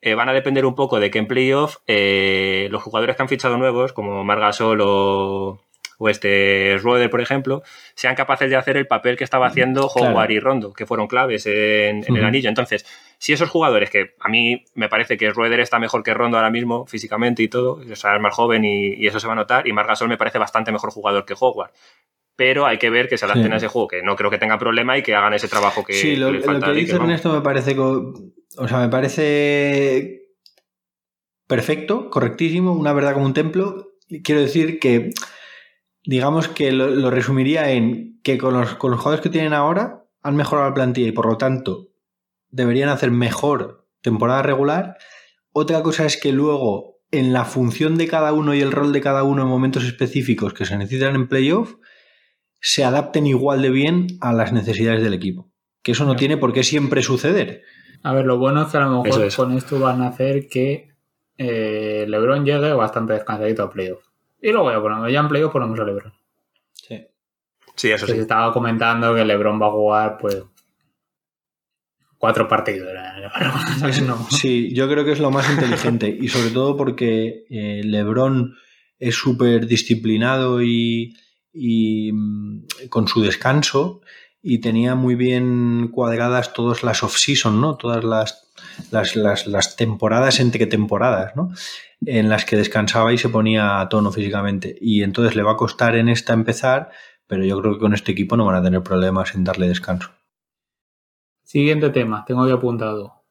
eh, van a depender un poco de que en playoff eh, los jugadores que han fichado nuevos, como Margasol o, o este Schroeder, por ejemplo, sean capaces de hacer el papel que estaba haciendo Howard y Rondo, que fueron claves en, el anillo. Entonces, si esos jugadores, que a mí me parece que Schroeder está mejor que Rondo ahora mismo, físicamente y todo, o sea, es más joven y, eso se va a notar, y Margasol me parece bastante mejor jugador que Howard pero hay que ver que se adapten a ese juego, que no creo que tenga problema y que hagan ese trabajo que, sí, lo, que falta. Lo que dice Ernesto me parece, o sea, me parece perfecto, correctísimo, una verdad como un templo. Quiero decir que digamos que lo, resumiría en que con los, con los jugadores que tienen ahora han mejorado la plantilla y por lo tanto deberían hacer mejor temporada regular. Otra cosa es que luego en la función de cada uno y el rol de cada uno en momentos específicos que se necesitan en playoff, se adapten igual de bien a las necesidades del equipo. Que eso no tiene por qué siempre suceder. A ver, lo bueno es que a lo mejor con esto van a hacer que eh, LeBron llegue bastante descansadito a playoff. Y luego ya, ponemos, ya en playoff ponemos a LeBron. Sí. Sí, eso sí. Se estaba comentando que LeBron va a jugar, pues, cuatro partidos. Sí, yo creo que es lo más inteligente y sobre todo porque eh, LeBron es súper disciplinado y, y mm, con su descanso y tenía muy bien cuadradas todas las off-season, ¿no? Todas las, las, las, temporadas entre temporadas, ¿no? En las que descansaba y se ponía a tono físicamente. Y entonces le va a costar en esta empezar, pero yo creo que con este equipo no van a tener problemas en darle descanso. Siguiente tema, tengo aquí apuntado.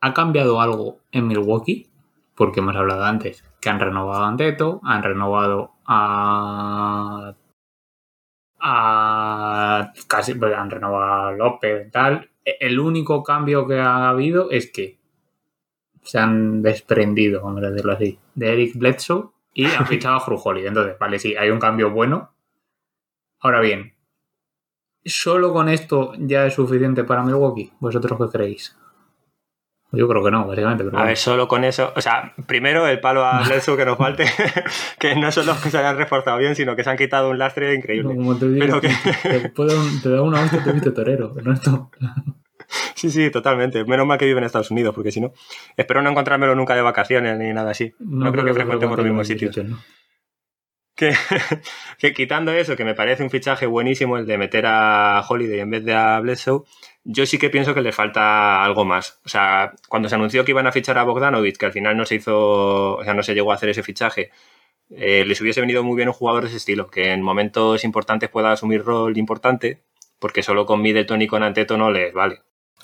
¿Ha cambiado algo en Milwaukee? Porque hemos hablado antes que han renovado a Anteto, han renovado a. a. casi. Pues, han renovado a López tal. El único cambio que ha habido es que se han desprendido, vamos a decirlo así, de Eric Bledsoe y han fichado a Frujoli. Entonces, vale, sí, hay un cambio bueno. Ahora bien, ¿Solo con esto ya es suficiente para Milwaukee? ¿Vosotros qué creéis? Yo creo que no, básicamente. a ver, solo con eso. O sea, primero el palo a Bledsoe que nos falte, que no son los que se hayan reforzado bien, sino que se han quitado un lastre increíble. como te digo, que... te, da una hostia te viste torero. Sí, sí, totalmente. Menos mal que vive en Estados Unidos, porque si no. Espero no encontrármelo nunca de vacaciones ni nada así. No, creo que frecuentemos los mismos sitios. ¿no? que, quitando eso, que me parece un fichaje buenísimo el de meter a Holiday en vez de a Bledsoe, yo sí que pienso que le falta algo más. O sea, cuando se anunció que iban a fichar a Bogdanovic, que al final no se hizo, o sea, no se llegó a hacer ese fichaje, eh, les hubiese venido muy bien un jugador de ese estilo, que en momentos importantes pueda asumir rol importante, porque solo con Middleton y con Anteto no les vale.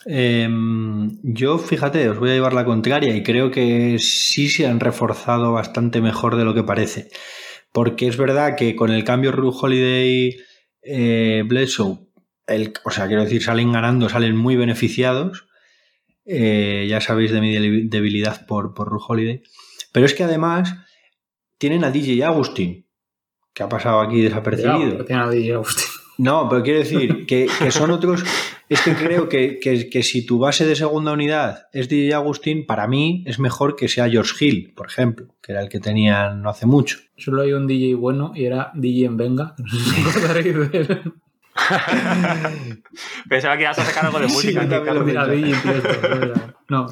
Em, yo, fíjate, os voy a llevar la contraria y creo que sí se han reforzado bastante mejor de lo que parece porque es verdad que con el cambio Ru Holiday eh, el, o sea, quiero decir, salen ganando, salen muy beneficiados. Eh, ya sabéis de mi debilidad por, por Ru Holiday. Pero es que además tienen a DJ Agustín, que ha pasado aquí desapercibido. tienen a DJ Agustín. No, pero quiero decir que, son otros. Es que creo que, si tu base de segunda unidad es DJ Agustín, para mí es mejor que sea George Hill, por ejemplo, que era el que tenían no hace mucho. Solo hay un DJ bueno y era DJ en Venga. Pensaba que ibas a sacar algo de música.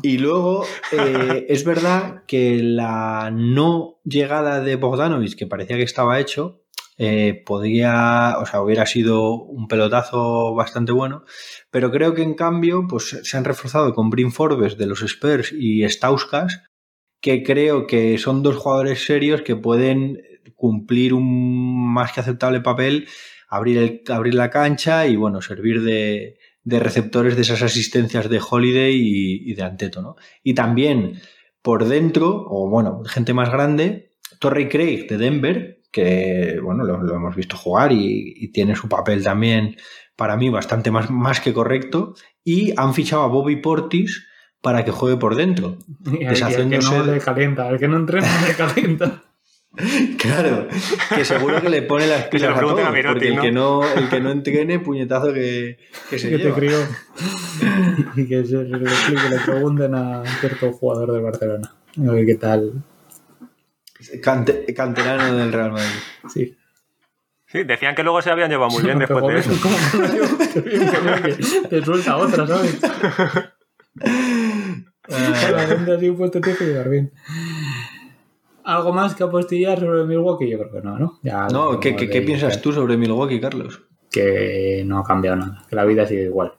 Y luego eh, es verdad que la no llegada de Bogdanovich, que parecía que estaba hecho, eh, podría, o sea, hubiera sido un pelotazo bastante bueno, pero creo que en cambio, pues se han reforzado con Brin Forbes de los Spurs y Stauskas, que creo que son dos jugadores serios que pueden cumplir un más que aceptable papel, abrir, el, abrir la cancha y, bueno, servir de, receptores de esas asistencias de Holiday y, y de Anteto, ¿no? Y también por dentro, o bueno, gente más grande, Torrey Craig de Denver, que bueno, lo, hemos visto jugar y, tiene su papel también para mí bastante más, más que correcto. Y han fichado a Bobby Portis para que juegue por dentro. Y el, que no le calienta, el que no entrena le calienta. Claro, que seguro que le pone las pilas a todos, porque el, que no, el que no entrene, puñetazo que, que se que te crió. y que, se, le, que le pregunten a cierto jugador de Barcelona. A ver qué tal canterano del Real Madrid. Sí. Sí, decían que luego se habían llevado muy bien después de eso. ¿Cómo te suelta otra, ¿sabes? La gente así puesto te llevar bien. ¿Algo más que apostillar sobre Milwaukee? Yo creo que no, ¿no? Ya, no, ¿qué, ¿qué, piensas tú sobre Milwaukee, Carlos? Que no ha cambiado nada, que la vida sigue igual.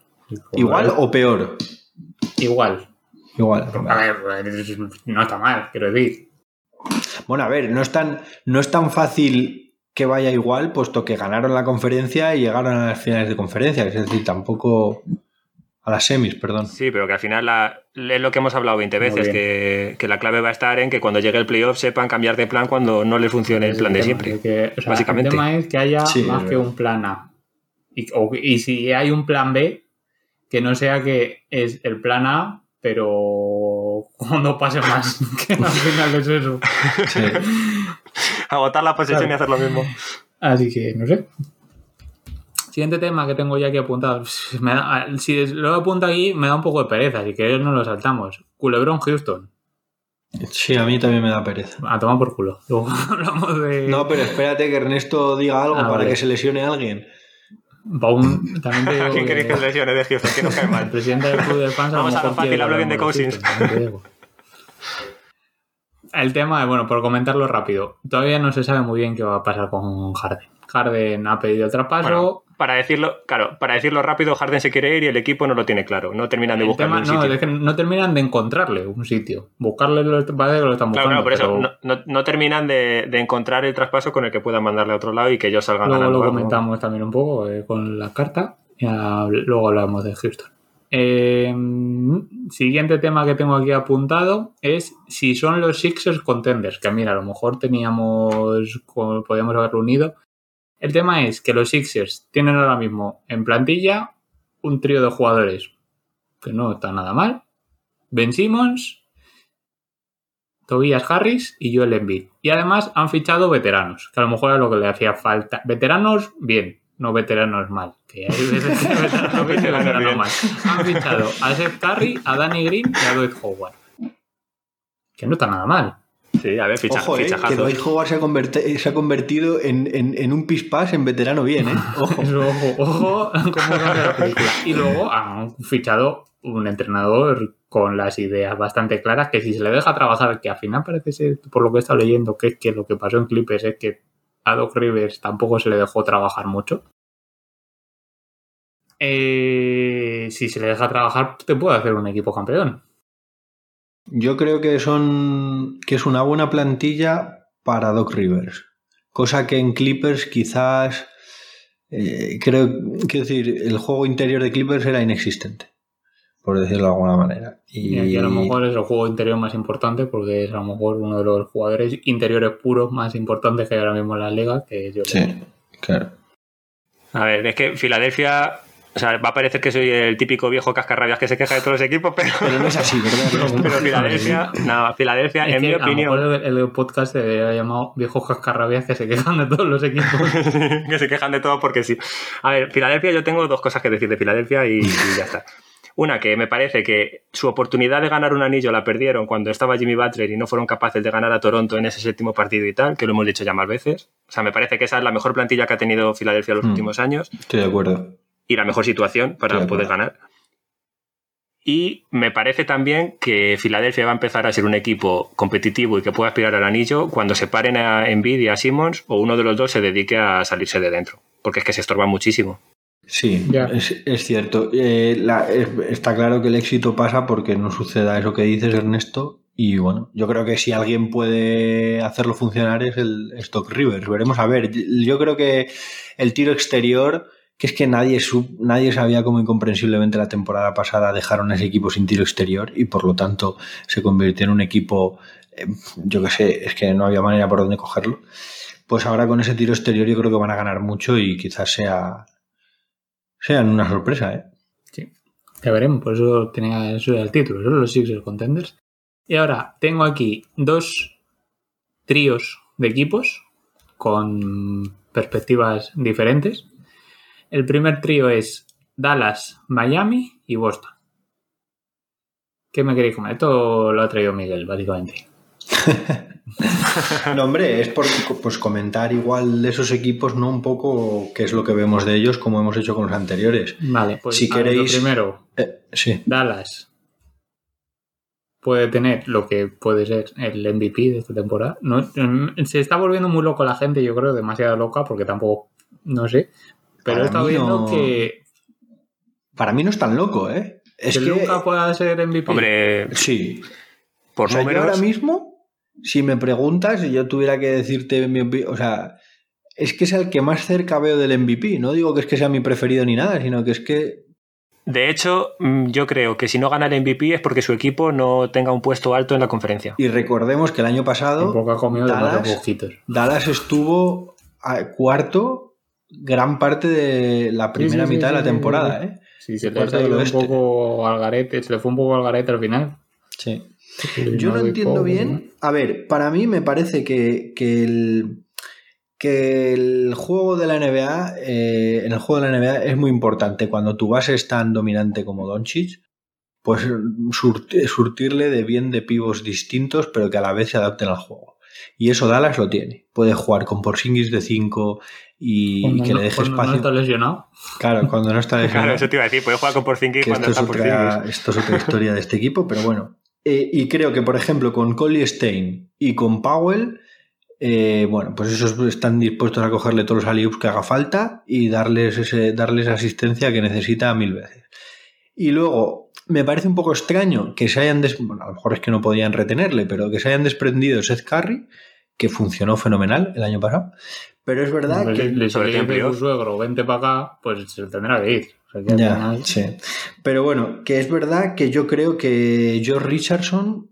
¿Igual o peor? Igual. Igual. A ver, no está mal, quiero decir. Bueno, a ver, no es tan, no es tan fácil que vaya igual, puesto que ganaron la conferencia y llegaron a las finales de conferencia, es decir, tampoco a las semis, perdón. Sí, pero que al final es lo que hemos hablado 20 veces, que, la clave va a estar en que cuando llegue el playoff sepan cambiar de plan cuando no les funcione el plan de siempre. básicamente. El tema es que haya más que un plan A. Y, o- y si hay un plan B, que no sea que es el plan A, pero no pase más. que al final es eso. Sí. Agotar la posesión Claro. y hacer lo mismo. Así que, no sé. Siguiente tema que tengo ya aquí apuntado. Me da- si lo apunto aquí, me da un poco de pereza. Si queréis, no lo saltamos. Culebrón Houston. Sí, a mí también me da pereza. A tomar por culo. Luego hablamos de. No, pero espérate que Ernesto diga algo Ah, para vale. que se lesione a alguien. Pa' un- también te digo ¿A quién queréis que que se lesione de Houston? ¿Quién nos cae el mal? presidente del club de fans Vamos a lo fácil, hablo que bien de Cousins. Houston. El tema, bueno, por comentarlo rápido. Todavía no se sabe muy bien qué va a pasar con Harden. Harden ha pedido el traspaso. Bueno, para decirlo, claro, para decirlo rápido, Harden se quiere ir y el equipo no lo tiene claro. No terminan de buscarle un no, sitio. es que no terminan de encontrarle un sitio. Buscarle lo, que lo están Claro, buscando. claro, por eso no, no- no terminan de, de encontrar el traspaso con el que puedan mandarle a otro lado y que ellos salgan luego ganando lo comentamos también un poco eh, con la carta. y ah, luego hablamos de Houston. Eh, siguiente tema que tengo aquí apuntado es si son los Sixers contenders. Que mira, a lo mejor teníamos, podíamos haberlo unido. El tema es que los Sixers tienen ahora mismo en plantilla un trío de jugadores que no está nada mal. Ben Simmons, Tobias Harris y Joel Embiid. Y además han fichado veteranos, que a lo mejor es lo que le hacía falta. Veteranos, bien, no veteranos mal. Que hay veces que veteranos bien mal. Han fichado a Seth Curry, a Danny Green y a Dwight Howard. Que no está nada mal. Sí, a ver, ficha, Ojo, eh, que. Dwight Howard se ha, converti- se ha convertido en, en, en un pispás en veterano bien, ¿eh? Ojo. Ojo, ojo, cambia la película. Y luego han fichado un entrenador con las ideas bastante claras que si se le deja trabajar, que al final parece ser, por lo que he estado leyendo, que es que lo que pasó en Clippers es que a Doc Rivers tampoco se le dejó trabajar mucho. Eh, si se le deja trabajar, te puede hacer un equipo campeón. Yo creo que son que es una buena plantilla para Doc Rivers. Cosa que en Clippers quizás eh, creo quiero decir, el juego interior de Clippers era inexistente, por decirlo de alguna manera. Y a lo mejor es el juego interior más importante porque es a lo mejor uno de los jugadores interiores puros más importantes que hay ahora mismo en la liga, que Joel Sí, Embiid. claro. A ver, es que Filadelfia. O sea, va a parecer que soy el típico viejo cascarrabias que se queja de todos los equipos, pero, Pero no es así, ¿verdad? pero Filadelfia. No, Filadelfia, Es en que mi a lo opinión. mejor el, el podcast se debería llamado Viejos Cascarrabias que se quejan de todos los equipos. que se quejan de todo porque sí. A ver, Filadelfia, yo tengo dos cosas que decir de Filadelfia y, y ya está. Una, que me parece que su oportunidad de ganar un anillo la perdieron cuando estaba Jimmy Butler y no fueron capaces de ganar a Toronto en ese séptimo partido y tal, que lo hemos dicho ya más veces. O sea, me parece que esa es la mejor plantilla que ha tenido Filadelfia los Mm. últimos años Estoy de acuerdo. Y la mejor situación para poder ganar. Y me parece también que Filadelfia va a empezar a ser un equipo competitivo y que pueda aspirar al anillo cuando se paren a Embiid y a Simmons o uno de los dos se dedique a salirse de dentro. Porque es que se estorban muchísimo. Sí, Ya. es, es cierto. Eh, la- es- está claro que el éxito pasa porque no suceda eso que dices, Ernesto. Y bueno, yo creo que si alguien puede hacerlo funcionar es el Stock Rivers. Veremos a ver. Yo creo que el tiro exterior, que es que nadie, nadie sabía cómo incomprensiblemente la temporada pasada dejaron ese equipo sin tiro exterior y por lo tanto se convirtió en un equipo, eh, yo qué sé, es que no había manera por dónde cogerlo. Pues ahora con ese tiro exterior yo creo que van a ganar mucho y quizás sea, sean una sorpresa, ¿eh? Sí, ya veremos, por eso tenía eso el título, son los Sixers Contenders. Y ahora tengo aquí dos tríos de equipos con perspectivas diferentes. El primer trío es Dallas, Miami y Boston. ¿Qué me queréis comentar? Esto lo ha traído Miguel, básicamente. No, hombre, es por pues, comentar igual de esos equipos, ¿no? Un poco qué es lo que vemos de ellos, como hemos hecho con los anteriores. Vale, pues Si queréis- primero, Eh, sí, Dallas puede tener lo que puede ser el MVP de esta temporada. No, se está volviendo muy loco la gente, yo creo, demasiado loca, porque tampoco, no sé. Pero Para he estado mí viendo no- que, para mí no es tan loco, ¿eh? Es que que, Luka pueda ser MVP. Hombre, sí. por o sea, yo números. ahora mismo, si me preguntas, y yo tuviera que decirte mi opi- o sea, es que es el que más cerca veo del MVP. No digo que es que sea mi preferido ni nada, sino que es que De hecho, mm, yo creo que si no gana el MVP es porque su equipo no tenga un puesto alto en la conferencia. y recordemos que el año pasado Tampoco ha comido Dallas-. Dallas estuvo a cuarto gran parte de la primera mitad de la temporada, ¿eh? Sí, se le fue un poco al garete, se le fue un poco al garete al final. Sí. Yo no entiendo bien. A ver, para mí me parece que, el, que el juego de la NBA, eh, en el juego de la NBA es muy importante. Cuando tu base es tan dominante como Doncic, pues surtirle de bien de pivos distintos, pero que a la vez se adapten al juego. Y eso Dallas lo tiene. Puede jugar con Porzingis de 5, y, que le deje espacio. Cuando no está lesionado. Claro, cuando no está lesionado. Claro, eso te iba a decir, puede jugar con Porzingis cuando esto está es otra, Esto es otra historia de este equipo, pero bueno. Eh, y creo que, por ejemplo, con Collie Stein y con Powell, eh, bueno, pues esos están dispuestos a cogerle todos los alley que haga falta y darles, ese, darles asistencia que necesita mil veces. Y luego, me parece un poco extraño que se hayan, bueno, a lo mejor es que no podían retenerle, pero que se hayan desprendido Seth Curry, que funcionó fenomenal el año pasado, pero es verdad que. Le, sobre su suegro, vente para acá, pues se tendrá que ir. ya, sí. Pero bueno, que es verdad que yo creo que George Richardson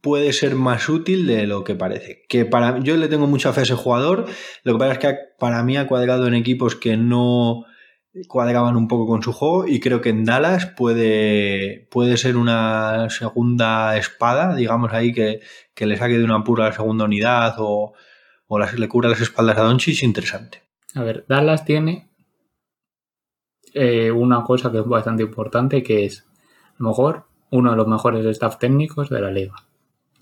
puede ser más útil de lo que parece. Que para yo le tengo mucha fe a ese jugador. Lo que pasa es que para mí ha cuadrado en equipos que no cuadraban un poco con su juego y creo que en Dallas puede, puede ser una segunda espada, digamos ahí, que, que le saque de una pura segunda unidad o, o le cura las espaldas a Doncic, interesante. A ver, Dallas tiene eh, una cosa que es bastante importante, que es a lo mejor uno de los mejores staff técnicos de la liga.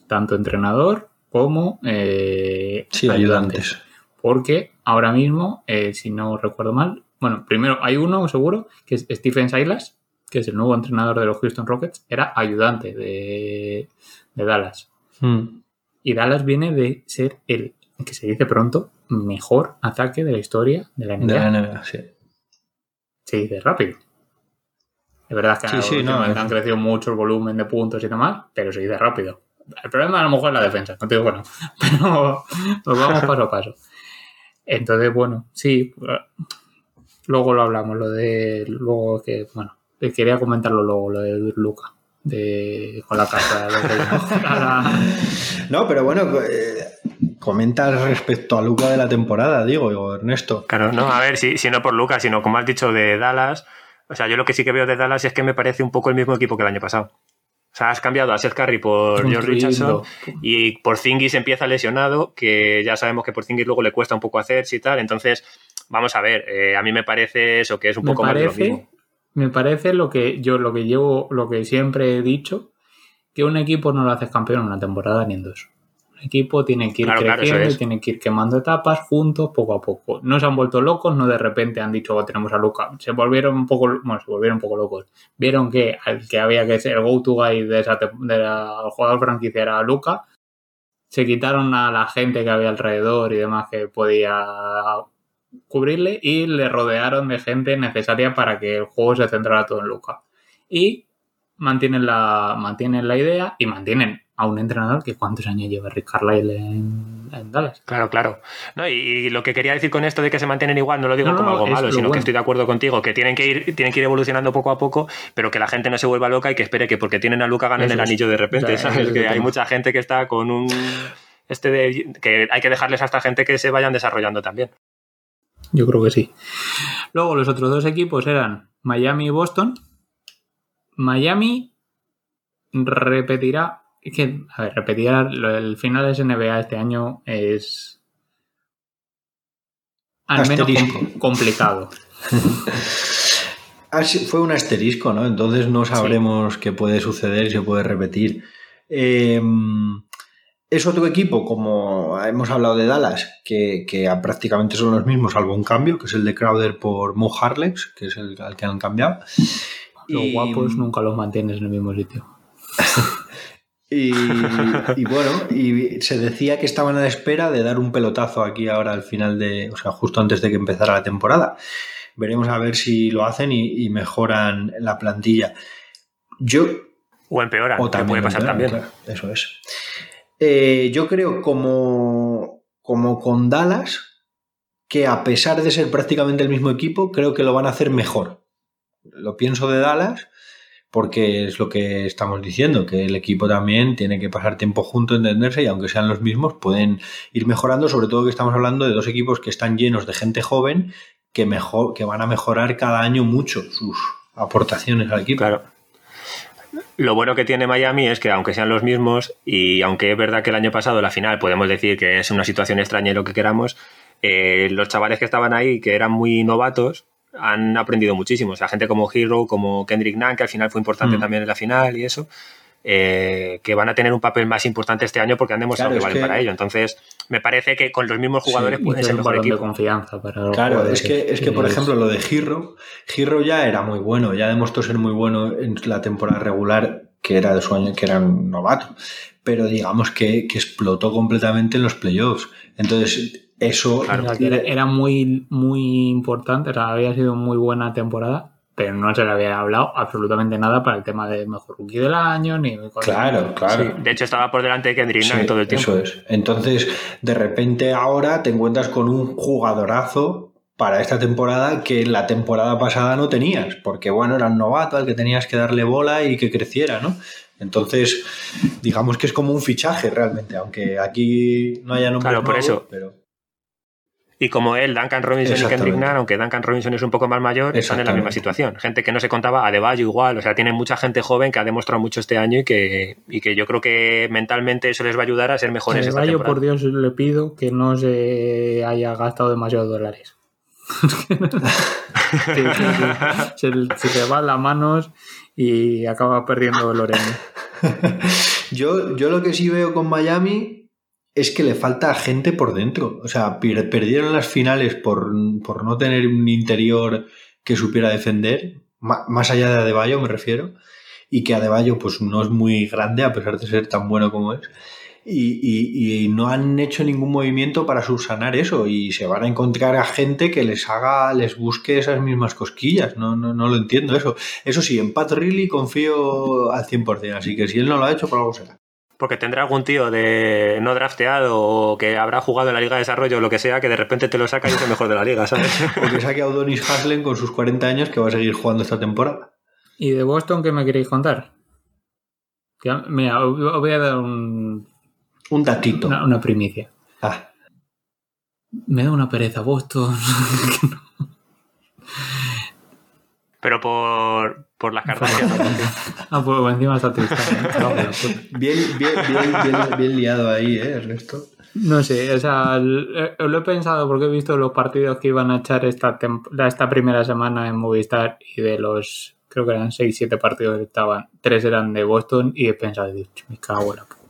Tanto entrenador como eh, ayudantes. Porque ahora mismo, eh, si no recuerdo mal, bueno, primero hay uno seguro, que es Stephen Silas, que es el nuevo entrenador de los Houston Rockets, era ayudante de, Dallas. Hmm. Y Dallas viene de ser el que se dice pronto, mejor ataque de la historia de la NBA. De la NBA, sí. Se dice rápido. Es verdad que han crecido mucho el volumen de puntos y demás, pero se dice rápido. El problema a lo mejor es la defensa, no te digo bueno, pero nos vamos paso a paso. Entonces, bueno, sí, luego lo hablamos, lo de, luego que, bueno, quería comentarlo luego, lo de Luca, de, con la casa. no, pero bueno, eh, comentas respecto a Luca de la temporada, digo, Ernesto. Claro, no, a ver, si, si no por Luca, sino como has dicho de Dallas. O sea, yo lo que sí que veo de Dallas es que me parece un poco el mismo equipo que el año pasado. O sea, has cambiado a Seth Curry por George Richardson y por Zingis empieza lesionado, que ya sabemos que por Zingis luego le cuesta un poco hacer y tal. Entonces, vamos a ver, eh, a mí me parece eso, que es un poco más de lo mismo. Me parece lo que yo, lo que llevo, lo que siempre he dicho, que un equipo no lo haces campeón en una temporada ni en dos equipo tiene que ir creciendo, tiene que ir quemando etapas juntos, poco a poco. No se han vuelto locos, no de repente han dicho oh, tenemos a Luca. Se volvieron un poco, bueno, se volvieron un poco locos. Vieron que el que había que ser el go-to guy de esa de la, jugador franquicia era Luca. Se quitaron a la gente que había alrededor y demás que podía cubrirle y le rodearon de gente necesaria para que el juego se centrara todo en Luca. Y mantienen la, mantienen la idea y mantienen a un entrenador que cuántos años lleva Rick Carlisle en, Dallas. Claro, claro. y, lo que quería decir con esto de que se mantienen igual, no lo digo como algo malo, sino que estoy de acuerdo contigo, que tienen que ir, tienen que ir evolucionando poco a poco, pero que la gente no se vuelva loca y que espere que porque tienen a Luca ganen el anillo de repente, ¿sabes? Que hay mucha gente que está con un este de que hay que dejarles a esta gente que se vayan desarrollando también. Yo creo que sí. Luego los otros dos equipos eran Miami y Boston. Miami repetirá es que, a ver, repetir el final de NBA este año es al menos complicado. Fue un asterisco, ¿no? Entonces no sabremos qué puede suceder y se puede repetir. Em, es otro equipo, como hemos hablado de Dallas, que, prácticamente son los mismos, salvo un cambio, que es el de Crowder por Mo Harlex, que es el al que han cambiado. Los guapos nunca los mantienes en el mismo sitio. Y, bueno, y se decía que estaban a la espera de dar un pelotazo aquí ahora al final de, o sea, justo antes de que empezara la temporada. Veremos a ver si lo hacen y, mejoran la plantilla. Yo. O empeoran, o también puede pasar también. eso es. Eh, yo creo como, como con Dallas, que a pesar de ser prácticamente el mismo equipo, creo que lo van a hacer mejor. Lo pienso de Dallas porque es lo que estamos diciendo, que el equipo también tiene que pasar tiempo junto, entenderse y aunque sean los mismos pueden ir mejorando, sobre todo que estamos hablando de dos equipos que están llenos de gente joven, que, mejor, que van a mejorar cada año mucho sus aportaciones al equipo. Claro. Lo bueno que tiene Miami es que aunque sean los mismos y aunque es verdad que el año pasado la final podemos decir que es una situación extraña y lo que queramos, eh, los chavales que estaban ahí, que eran muy novatos, han aprendido muchísimo. O sea, gente como Hero, como Kendrick Nunn, que al final fue importante mm. también en la final y eso. Eh, que van a tener un papel más importante este año porque han demostrado que valen para ello. Entonces, me parece que con los mismos jugadores pueden ser mejor equipo. de confianza para Claro, es que, es que por ejemplo, lo de Hero, Hero ya era muy bueno, ya demostró ser muy bueno en la temporada regular, que era de su año, que era un novato. Pero digamos que, que explotó completamente en los playoffs. Entonces, eso era, muy, muy importante, había sido muy buena temporada, pero no se le había hablado absolutamente nada para el tema de mejor rookie del año, ni Claro, claro. de hecho, estaba por delante de Kendrick en todo el tiempo. Eso es. Entonces, de repente ahora te encuentras con un jugadorazo para esta temporada que en la temporada pasada no tenías, porque bueno, era un novato al que tenías que darle bola y que creciera, ¿no? Entonces, digamos que es como un fichaje realmente, aunque aquí no haya nombres claro, por eso. pero y como él, Duncan Robinson y Kendrick Nunn, aunque Duncan Robinson es un poco más mayor, están en la misma situación. Gente que no se contaba, a Adebayo igual, o sea, tienen mucha gente joven que ha demostrado mucho este año y que, y que yo creo que mentalmente eso les va a ayudar a ser mejores. Adebayo, por Dios, le pido que no se haya gastado demasiados dólares. se, se, va las manos y acaba perdiendo Lorena. yo, yo lo que sí veo con Miami es que le falta gente por dentro. O sea, perdieron las finales por, no tener un interior que supiera defender, más allá de Adebayo me refiero, y que Adebayo pues no es muy grande a pesar de ser tan bueno como es. Y, no han hecho ningún movimiento para subsanar eso y se van a encontrar a gente que les haga, les busque esas mismas cosquillas. No, no, no lo entiendo eso. Eso sí, en Pat Riley confío al 100%, así que si él no lo ha hecho, por algo será porque tendrá algún tío de no drafteado o que habrá jugado en la Liga de Desarrollo o lo que sea, que de repente te lo saca y es el mejor de la liga, ¿sabes? o que saque a Udonis Haslem con sus 40 años que va a seguir jugando esta temporada. ¿Y de Boston qué me queréis contar? Mira, os voy a dar un... Un datito. Una, primicia. Ah. Me da una pereza Boston. Pero por, por las cartas ah, pues encima está triste. ¿eh? bien, bien, bien, bien, liado ahí, ¿eh, Ernesto? No sé, o sea, eh, lo he pensado porque he visto los partidos que iban a echar esta, esta primera semana en Movistar y de los, creo que eran 6, 7 partidos que estaban, 3 eran de Boston y he pensado, me cago en la puta.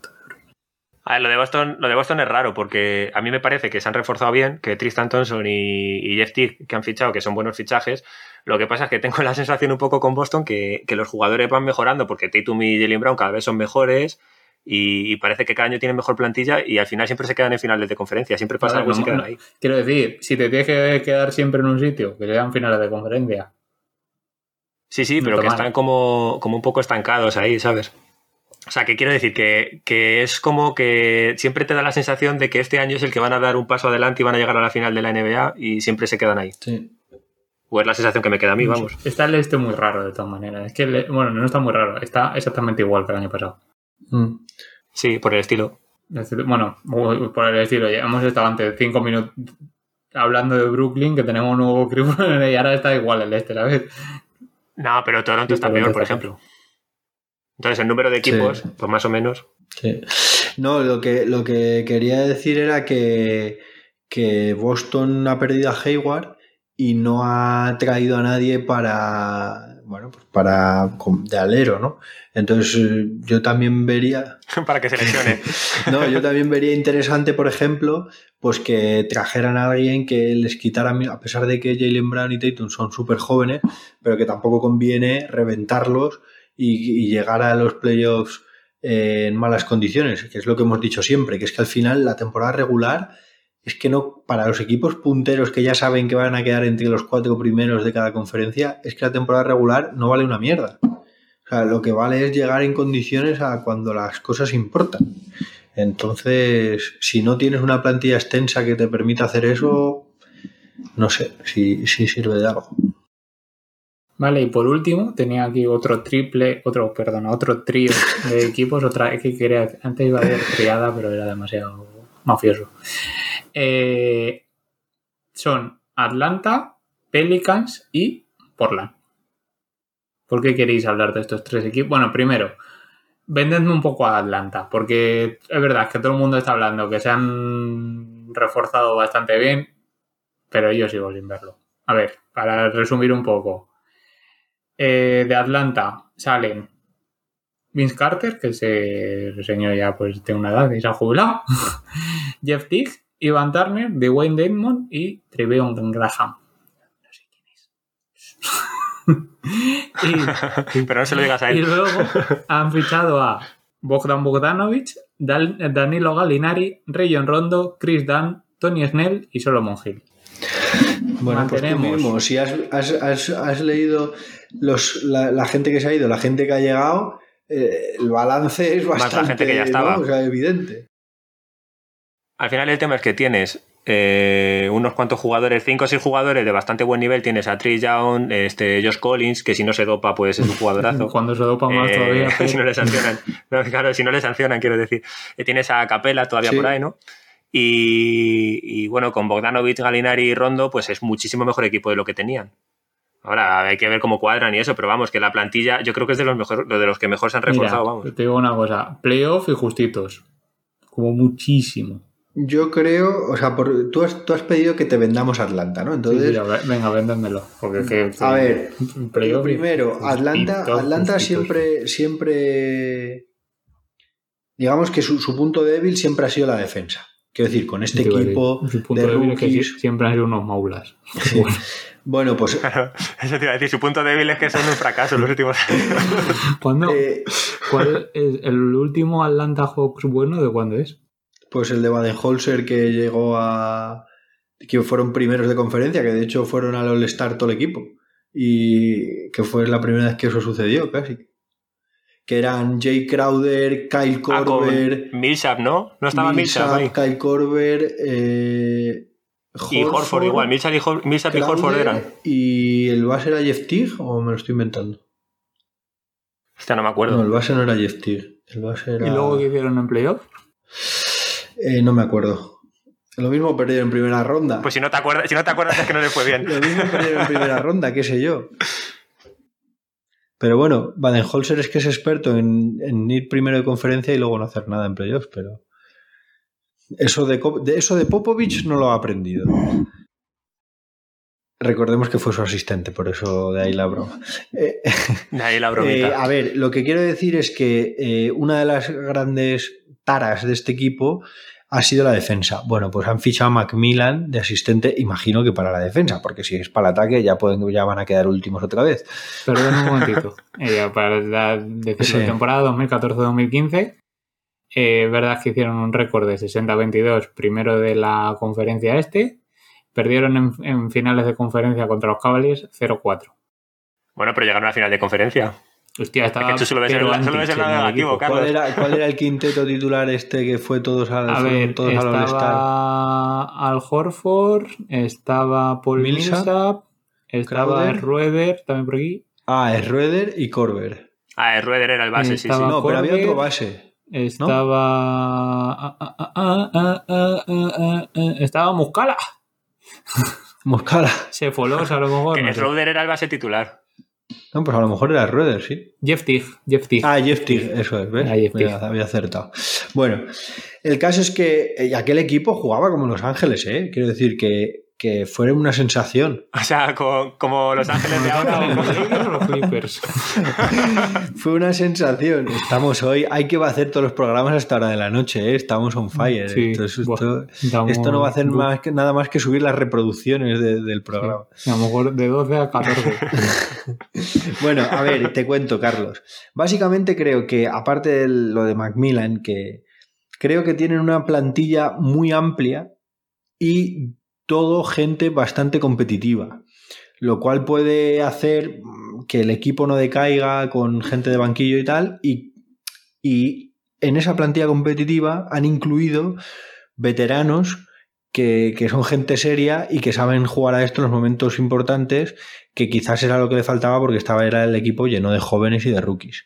A ver, lo de Boston, lo de Boston es raro porque a mí me parece que se han reforzado bien, que Tristan Thompson y, y Jeff Tick, que han fichado, que son buenos fichajes, lo que pasa es que tengo la sensación un poco con Boston que, los jugadores van mejorando porque Tatum y Jalen Brown cada vez son mejores y, parece que cada año tienen mejor plantilla y al final siempre se quedan en finales de conferencia. Siempre pasa algo se quedan ahí. Quiero decir, si te tienes que quedar siempre en un sitio, que sean finales de conferencia. Sí, sí, pero que están como, como un poco estancados ahí, ¿sabes? O sea, que quiero decir que, que, es como que siempre te da la sensación de que este año es el que van a dar un paso adelante y van a llegar a la final de la NBA y siempre se quedan ahí. Sí. O es la sensación que me queda a mí, vamos. Está el este muy raro de todas maneras. Es que, bueno, no está muy raro, está exactamente igual que el año pasado. Mm. Sí, por el estilo. Bueno, por el estilo. Hemos estado antes cinco minutos hablando de Brooklyn, que tenemos un nuevo crew, y ahora está igual el este, ¿sabes? No, pero Toronto está peor, por ejemplo. Entonces, el número de equipos, pues más o menos. Sí. No, lo que, lo que quería decir era que, que Boston ha perdido a Hayward y no ha traído a nadie para, bueno, pues para de alero, ¿no? Entonces yo también vería... para que se lesione. no, yo también vería interesante, por ejemplo, pues que trajeran a alguien que les quitara, a pesar de que Jalen Brown y Tatum son súper jóvenes, pero que tampoco conviene reventarlos y, y llegar a los playoffs en malas condiciones, que es lo que hemos dicho siempre, que es que al final la temporada regular es que no, para los equipos punteros que ya saben que van a quedar entre los cuatro primeros de cada conferencia, es que la temporada regular no vale una mierda. O sea, lo que vale es llegar en condiciones a cuando las cosas importan. Entonces, si no tienes una plantilla extensa que te permita hacer eso, no sé si, sirve de algo. Vale, y por último, tenía aquí otro triple, otro, perdón, otro trío de equipos, otra, que quería, antes iba a decir triada, pero era demasiado mafioso. Eh, son Atlanta, Pelicans y Portland. ¿Por qué queréis hablar de estos tres equipos? Bueno, primero, vendedme un poco a Atlanta, porque es verdad que todo el mundo está hablando que se han reforzado bastante bien, pero yo sigo sin verlo. A ver, para resumir un poco. Eh, de Atlanta salen Vince Carter, que ese señor ya pues tiene una edad y se ha jubilado. Jeff Tick, Ivan Turner, Dwayne Damon y Treveon Graham. No sé quién es. y, Pero no se lo digas a él. Y luego han fichado a Bogdan Bogdanovich, Danilo Gallinari, Rayon Rondo, Chris Dunn, Tony Snell y Solomon Hill. Bueno, pues tú mismo, si has, has, has, has leído los, la, la, gente que se ha ido, la gente que ha llegado, eh, el balance es bastante Más la gente que ya estaba. ¿no? o sea, evidente. Al final el tema es que tienes eh, unos cuantos jugadores, 5 o 6 jugadores de bastante buen nivel. Tienes a Trey Young, este, Josh Collins, que si no se dopa, pues es un jugadorazo. Cuando se dopa más Eh, todavía. si no le sancionan. No, claro, si no le sancionan, quiero decir. Eh, tienes a Capela todavía Sí. por ahí, ¿no? Y, y, bueno, con Bogdanovich, Galinari y Rondo, pues es muchísimo mejor equipo de lo que tenían. Ahora hay que ver cómo cuadran y eso, pero vamos, que la plantilla yo creo que es de los mejor, de los que mejor se han reforzado, Mira, vamos. te digo una cosa, playoff y justitos. Como muchísimo. Yo creo, o sea, por, tú, has, tú has pedido que te vendamos Atlanta, ¿no? Entonces, sí, a ver, venga, véndemelo. Porque que, a ver, lo primero, Atlanta, Atlanta siempre, siempre, digamos que su, su punto débil siempre ha sido la defensa. Quiero decir, con este equipo su punto de débil es que siempre han sido unos maulas. Sí. Bueno, pues Claro, eso te iba a decir, su punto débil es que son un fracaso en los últimos años. ¿Cuándo? eh, ¿Cuál es el último Atlanta Hawks bueno de cuándo es? pues el de Baden-Holzer que llegó a que fueron primeros de conferencia, que de hecho fueron al All-Star todo el equipo y que fue la primera vez que eso sucedió, casi. Que eran Jay Crowder, Kyle Ah, con Korver, Millsap, ¿no? No estaba Millsap ahí. Kyle Korver, eh, Y Horford igual, Millsap y, Hor- Millsap y Crowder, Horford eran. ¿Y el base era Jeff Teague o me lo estoy inventando? Hostia, no me acuerdo. No, el base no era Jeff Teague. El base era... ¿Y luego qué hicieron en playoff? Eh, no me acuerdo. Lo mismo perdieron en primera ronda. Pues si no te acuerdas, si no te acuerdas es que no le fue bien. Lo mismo perdieron en primera ronda, qué sé yo. Pero bueno, Baden-Holzer es que es experto en, en ir primero de conferencia y luego no hacer nada en playoffs, pero eso de, eso de Popovich no lo ha aprendido. Recordemos que fue su asistente, por eso de ahí la broma. Eh, De ahí la eh, bromita. a ver, lo que quiero decir es que eh, una de las grandes taras de este equipo ha sido la defensa. Bueno, pues han fichado a Macmillan de asistente, imagino que para la defensa, porque si es para el ataque ya, pueden, ya van a quedar últimos otra vez. Perdón un momentito. Eh, para la, decir Sí. la temporada 2014-2015, eh, verdad que hicieron un récord de 60-22, primero de la conferencia este. Perdieron en, en finales de conferencia contra los Cavaliers 0-4. Bueno, pero llegaron a la final de conferencia. Hostia, estaba. Solo ¿Cuál era, el quinteto titular este que fue todos al, a ver, todos estaba a Al Horford, estaba Paul Millsap, estaba Rueder, también por aquí. Ah, es Rueder y Corber. Ah, es Rueder era el base, estaba sí, sí. No, pero había otro base. Estaba. Estaba Muscala. Muscala. Se fue foló, a lo mejor. Que no Rueder era el base titular. No, pues a lo mejor era Rueder, sí. Jeff Tig. Jeff Tig. Ah, Jeff Tig, eso es, ¿ves? Ah, Jeff Tig. Había acertado. Bueno, el caso es que eh, aquel equipo jugaba como Los Ángeles, ¿eh? Quiero decir que, que fue una sensación. O sea, co- como Los Ángeles de ahora. o ¿Los Clippers? Fue una sensación. Estamos hoy, hay que hacer todos los programas hasta hora de la noche, ¿eh? Estamos on fire. Sí, Entonces, buah, esto, no va a hacer más que, nada más que subir las reproducciones de- del programa. A lo mejor de 12 a 14. Bueno, a ver, te cuento, Carlos. Básicamente creo que, aparte de lo de Macmillan, que creo que tienen una plantilla muy amplia y todo gente bastante competitiva, lo cual puede hacer que el equipo no decaiga con gente de banquillo y tal, y, en esa plantilla competitiva han incluido veteranos que, que son gente seria y que saben jugar a esto en los momentos importantes que quizás era lo que le faltaba porque estaba era el equipo lleno de jóvenes y de rookies.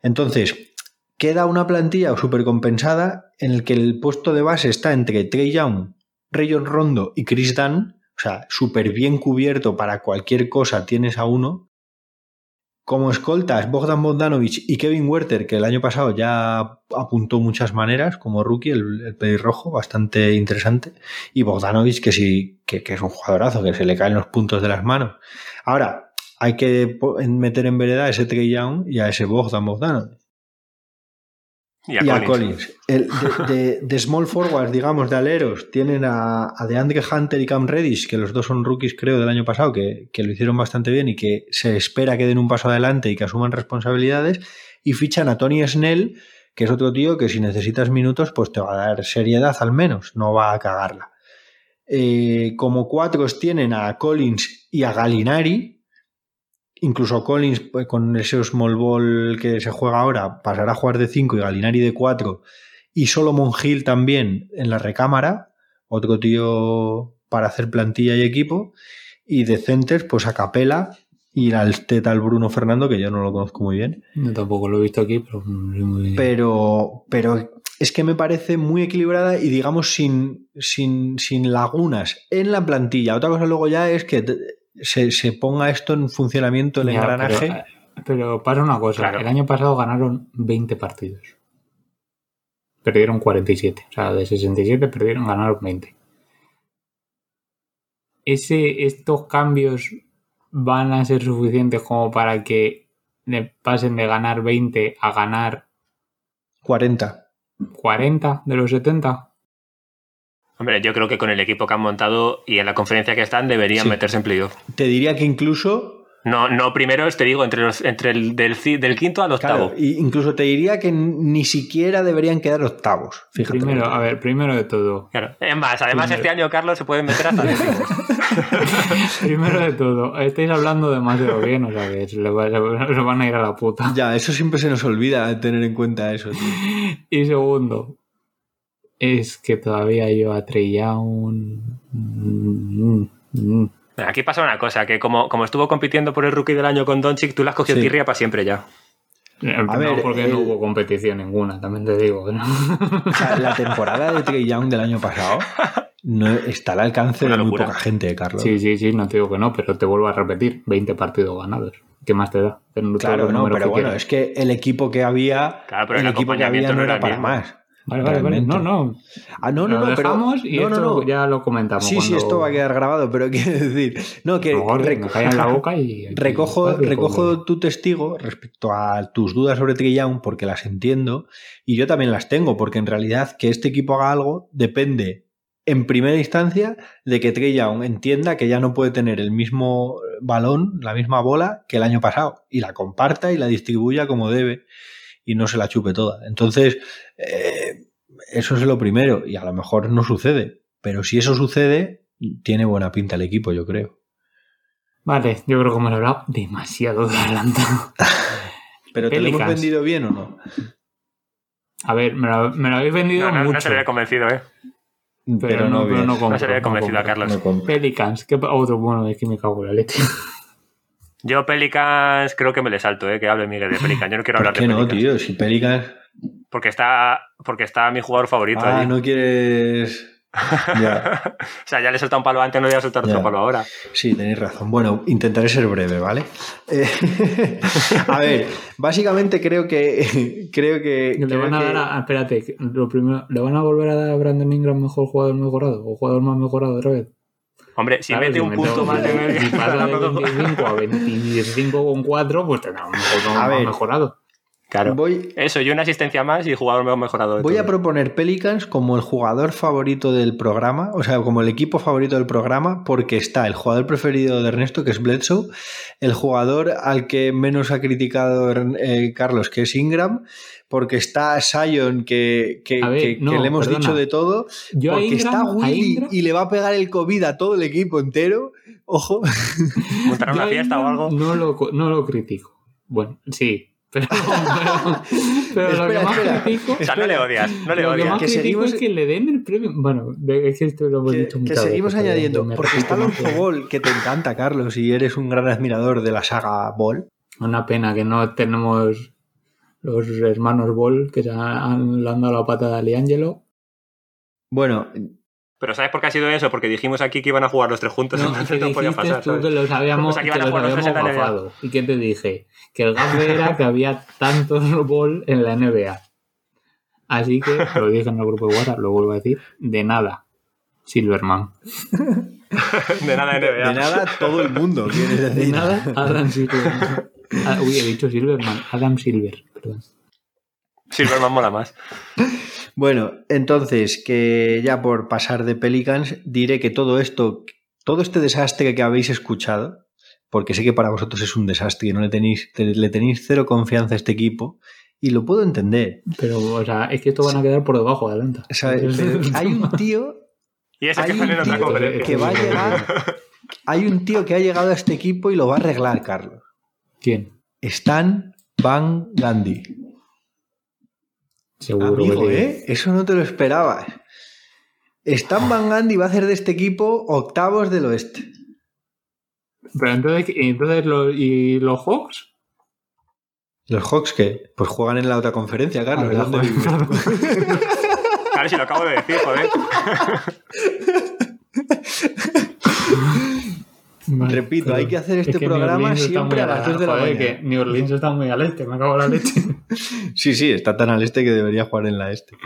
Entonces, queda una plantilla súper compensada en el que el puesto de base está entre Trey Young, Rayon Rondo y Chris Dunn, o sea, súper bien cubierto para cualquier cosa, tienes a uno. Como escoltas, Bogdan Bogdanovic y Kevin Werther, que el año pasado ya apuntó muchas maneras como rookie, el, el pelirrojo, bastante interesante. Y Bogdanovic, que sí, que, que es un jugadorazo, que se le caen los puntos de las manos. Ahora, hay que meter en vereda a ese Trey Young y a ese Bogdan Bogdanovic. Y a Y a Collins. Collins. El- de, de- de small forwards, digamos, de aleros, tienen a, a DeAndre Hunter y Cam Reddish, que los dos son rookies, creo, del año pasado, que, que lo hicieron bastante bien y que se espera que den un paso adelante y que asuman responsabilidades. Y fichan a Tony Snell, que es otro tío que si necesitas minutos, pues te va a dar seriedad al menos, no va a cagarla. Eh, como cuatros tienen a Collins y a Galinari, Incluso Collins, pues, con ese small ball que se juega ahora, pasará a jugar de 5 y Galinari de 4. Y Solomon Hill también en la recámara, otro tío para hacer plantilla y equipo. Y de centers, pues a Capela y al tal Bruno Fernando, que yo no lo conozco muy bien. Yo tampoco lo he visto aquí, pero muy... Pero, pero es que me parece muy equilibrada y digamos sin, sin, sin lagunas en la plantilla. Otra cosa luego ya es que se, se ponga esto en funcionamiento, el Ya, engranaje. Pero, pero pasa una cosa, Claro. el año pasado ganaron 20 partidos. Perdieron 47. O sea, de 67 perdieron, ganaron 20. Ese, estos cambios van a ser suficientes como para que le pasen de ganar 20 a ganar 40. 40 de los 70. Hombre, yo creo que con el equipo que han montado y en la conferencia que están deberían Sí. meterse en playoff. Te diría que incluso, No, no primero, te digo, entre, los, entre el del, quinto al octavo. claro, y- incluso te diría que ni siquiera deberían quedar octavos. Fíjate. Primero, a ver, primero de todo. Claro. Es más, además Primero. este año, Carlos, se pueden meter hasta. Primero de todo, estáis hablando demasiado bien, o sea que se le va- se van a ir a la puta. Ya, eso siempre se nos olvida tener en cuenta eso. tío. Y segundo, es que todavía yo a Trey Young. mm, mm, mm. Aquí pasa una cosa, que como, como estuvo compitiendo por el rookie del año con Doncic, tú la has cogido Sí. tirria para siempre ya. no, ver, porque el- no hubo competición ninguna, también te digo. ¿no? O sea, la temporada de Trey Young del año pasado no está al alcance de muy poca gente, Carlos. Sí, sí, sí, no te digo que no, pero te vuelvo a repetir: 20 partidos ganados. ¿Qué más te da? Ten Claro, no, pero que bueno, quieras. es que el equipo que había, Claro, pero el el equipo que había no no era era el para mismo. más. Vale, vale, vale. No, no. Ah, no, no, lo no, pero dejamos y no, no, esto no. ya lo comentamos. Sí, sí, esto va a quedar grabado, pero quiero decir, no, que mejor rec- me cae en la boca y. recojo, y- recojo tu testigo respecto a tus dudas sobre Trey Young porque las entiendo y yo también las tengo porque en realidad que este equipo haga algo depende en primera instancia de que Trey Young entienda que ya no puede tener el mismo balón, la misma bola que el año pasado y la comparta y la distribuya como debe y no se la chupe toda. Entonces, eh, eso es lo primero y a lo mejor no sucede, pero si eso sucede, tiene buena pinta el equipo, yo creo. Vale, yo creo que hemos hablado demasiado de Atlanta. ¿Pero te lo hemos vendido bien o no? A ver, me lo, me lo habéis vendido No, no, no mucho. se le había convencido, ¿eh? pero, no, pero no No compro, se le había no convencido a. Carlos. No. Pelicans, ¿qué pa- otro bueno es que me cago en la leche? Yo Pelicans creo que me le salto, ¿eh? Que hable Miguel de Pelicans. Yo no quiero ¿Por hablar qué de no, Pelicans. tío? Si Pelicans... Porque está, porque está mi jugador favorito Ah, allí. no quieres... Ya, o sea, ya le he soltado un palo antes, no le voy a soltar Ya. otro palo ahora. sí, tenéis razón. Bueno, intentaré ser breve, ¿vale? Eh, a ver, básicamente creo que... Creo que... Le creo van a que- dar a, espérate, que lo primero, ¿le van a volver a dar a Brandon Ingram mejor jugador mejorado o jugador más mejorado otra vez? Hombre, si Claro, mete un punto más de media. Si pasa de 25 a 25 con 4, pues tendrá un mejor, A más ver. mejorado. Claro. Voy, Eso, y una asistencia más y jugador mejor mejorado. Voy a proponer Pelicans como el jugador favorito del programa, o sea, como el equipo favorito del programa, porque está el jugador preferido de Ernesto, que es Bledsoe, el jugador al que menos ha criticado eh, Carlos, que es Ingram, porque está Sion, que, que, A ver, que- no, que le hemos perdona. dicho de todo, Yo porque Ingram, está Willy y le va a pegar el COVID a todo el equipo entero. Ojo. montar una fiesta o algo. No lo, no lo critico. Bueno, sí. Pero, pero, pero lo que más espera. critico. O sea, no le odias, no le lo que odias. más Que critico seguimos- es que le den el premio. Bueno, es que esto lo hemos Que, dicho que muchas seguimos añadiendo, me porque está más que- Ball, que te encanta, Carlos, y eres un gran admirador de la saga Ball. Una pena que no tenemos los hermanos Ball que se han, le han dado la pata a Liangelo. Bueno, Pero ¿sabes por qué ha sido eso? Porque dijimos aquí que iban a jugar los tres juntos, No, entonces que no podía pasar. tú ¿sabes? que los habíamos, O sea, que que iban a los jugar los tres habíamos en la NBA. gafado. ¿Y qué te dije? Que el gafe era que había tantos ball en la NBA. Así que, lo dije en el grupo de WhatsApp, lo vuelvo a decir, de nada, Silverman. De nada NBA. De nada, todo el mundo, quieres De decir. nada, Adam Silverman. Ah, uy, he dicho Silverman, Adam Silver, perdón. Silverman mola más. Bueno, entonces, que ya por pasar de Pelicans, diré que todo esto, todo este desastre que habéis escuchado, porque sé que para vosotros es un desastre y no le tenéis, te- le tenéis cero confianza a este equipo, y lo puedo entender. Pero, o sea, es que esto van a quedar por debajo de hay un tío Y ese Hay que un tío que va a llegar. Hay un tío que ha llegado a este equipo y lo va a arreglar, Carlos. ¿Quién? Stan Van Gandhi. Seguro Amigo, que. ¿eh? Eso no te lo esperabas. Stan Van Gandhi va a hacer de este equipo octavos del oeste. Pero entonces, entonces los, ¿y los Hawks? ¿Los Hawks qué? Pues juegan en la otra conferencia, Carlos. Ah. Claro, si lo acabo de decir, joder. Vale, Repito, hay que hacer este Es que New programa siempre a las dos de la mañana. que New Orleans está muy al este, me acabo la leche. Sí, sí, está tan al este que debería jugar en la este.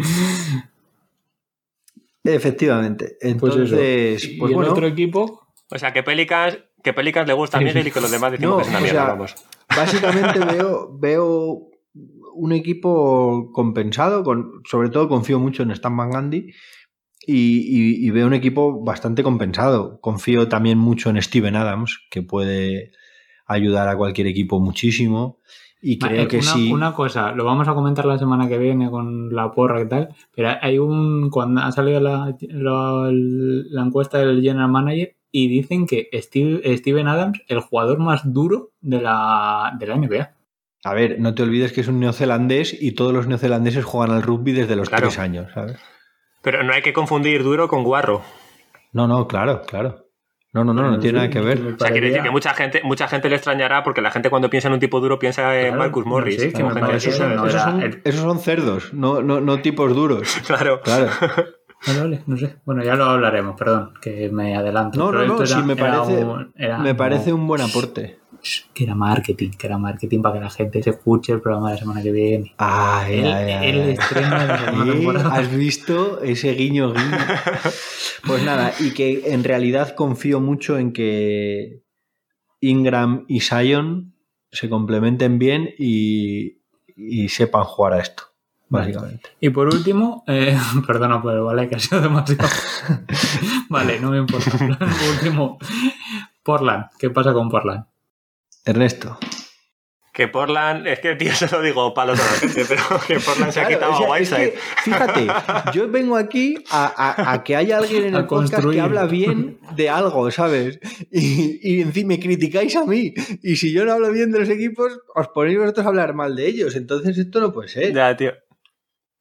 Efectivamente. Pues. Entonces, ¿Y pues el bueno, otro equipo? O sea, que Pelicans, que Pelicans le gusta a Miguel y que los demás decimos No, que es una o mierda, sea, vamos. Básicamente veo, veo un equipo compensado, con, sobre todo confío mucho en Stan Van Gundy y, y- y veo un equipo bastante compensado. Confío también mucho en Steven Adams, que puede ayudar a cualquier equipo muchísimo. Y creo Eh, que una, sí. una cosa, lo vamos a comentar la semana que viene con la porra y tal, pero hay un. Cuando ha salido la, la- la encuesta del General Manager y dicen que Steve- Steven Adams, el jugador más duro de la, de la NBA. A ver, no te olvides que es un neozelandés y todos los neozelandeses juegan al rugby desde los Claro. tres años, ¿sabes? Pero no hay que confundir duro con guarro. No, no, claro, claro. No, no, no, no tiene nada que ver. O sea, quiere decir que mucha gente, mucha gente le extrañará porque la gente cuando piensa en un tipo duro piensa en Claro, Marcus no Morris. sé, que así, esos, son, no esos era son- esos son cerdos, no, no, no tipos duros. Claro. Claro. Vale, vale, no sé. Bueno, ya lo hablaremos, perdón, que me adelanto. No, Pero no, no, esto sí, era- me era parece, un- era me parece como- un buen aporte. Que era marketing, que era marketing para que la gente se escuche el programa de la semana que viene. Ay, El, ay, ay, el estreno de la segunda ¿Sí? temporada. ¿Has visto ese guiño guiño? Pues nada, y que en realidad confío mucho en que Ingram y Sion se complementen bien y, y sepan jugar a esto, básicamente. Y por último, eh, perdona, pero vale, que ha sido demasiado. vale, no me importa. Por último, Portland. ¿Qué pasa con Portland? Ernesto. Que Portland, es que tío, se lo digo palo a toda la gente, pero que Portland se ha quitado o sea, a es Whiteside. que, fíjate, yo vengo aquí a, a- a que haya alguien en el podcast que habla bien de algo, ¿sabes? Y, y encima me criticáis a mí. Y si yo no hablo bien de los equipos, os ponéis vosotros a hablar mal de ellos. Entonces esto no puede ser. Ya, tío.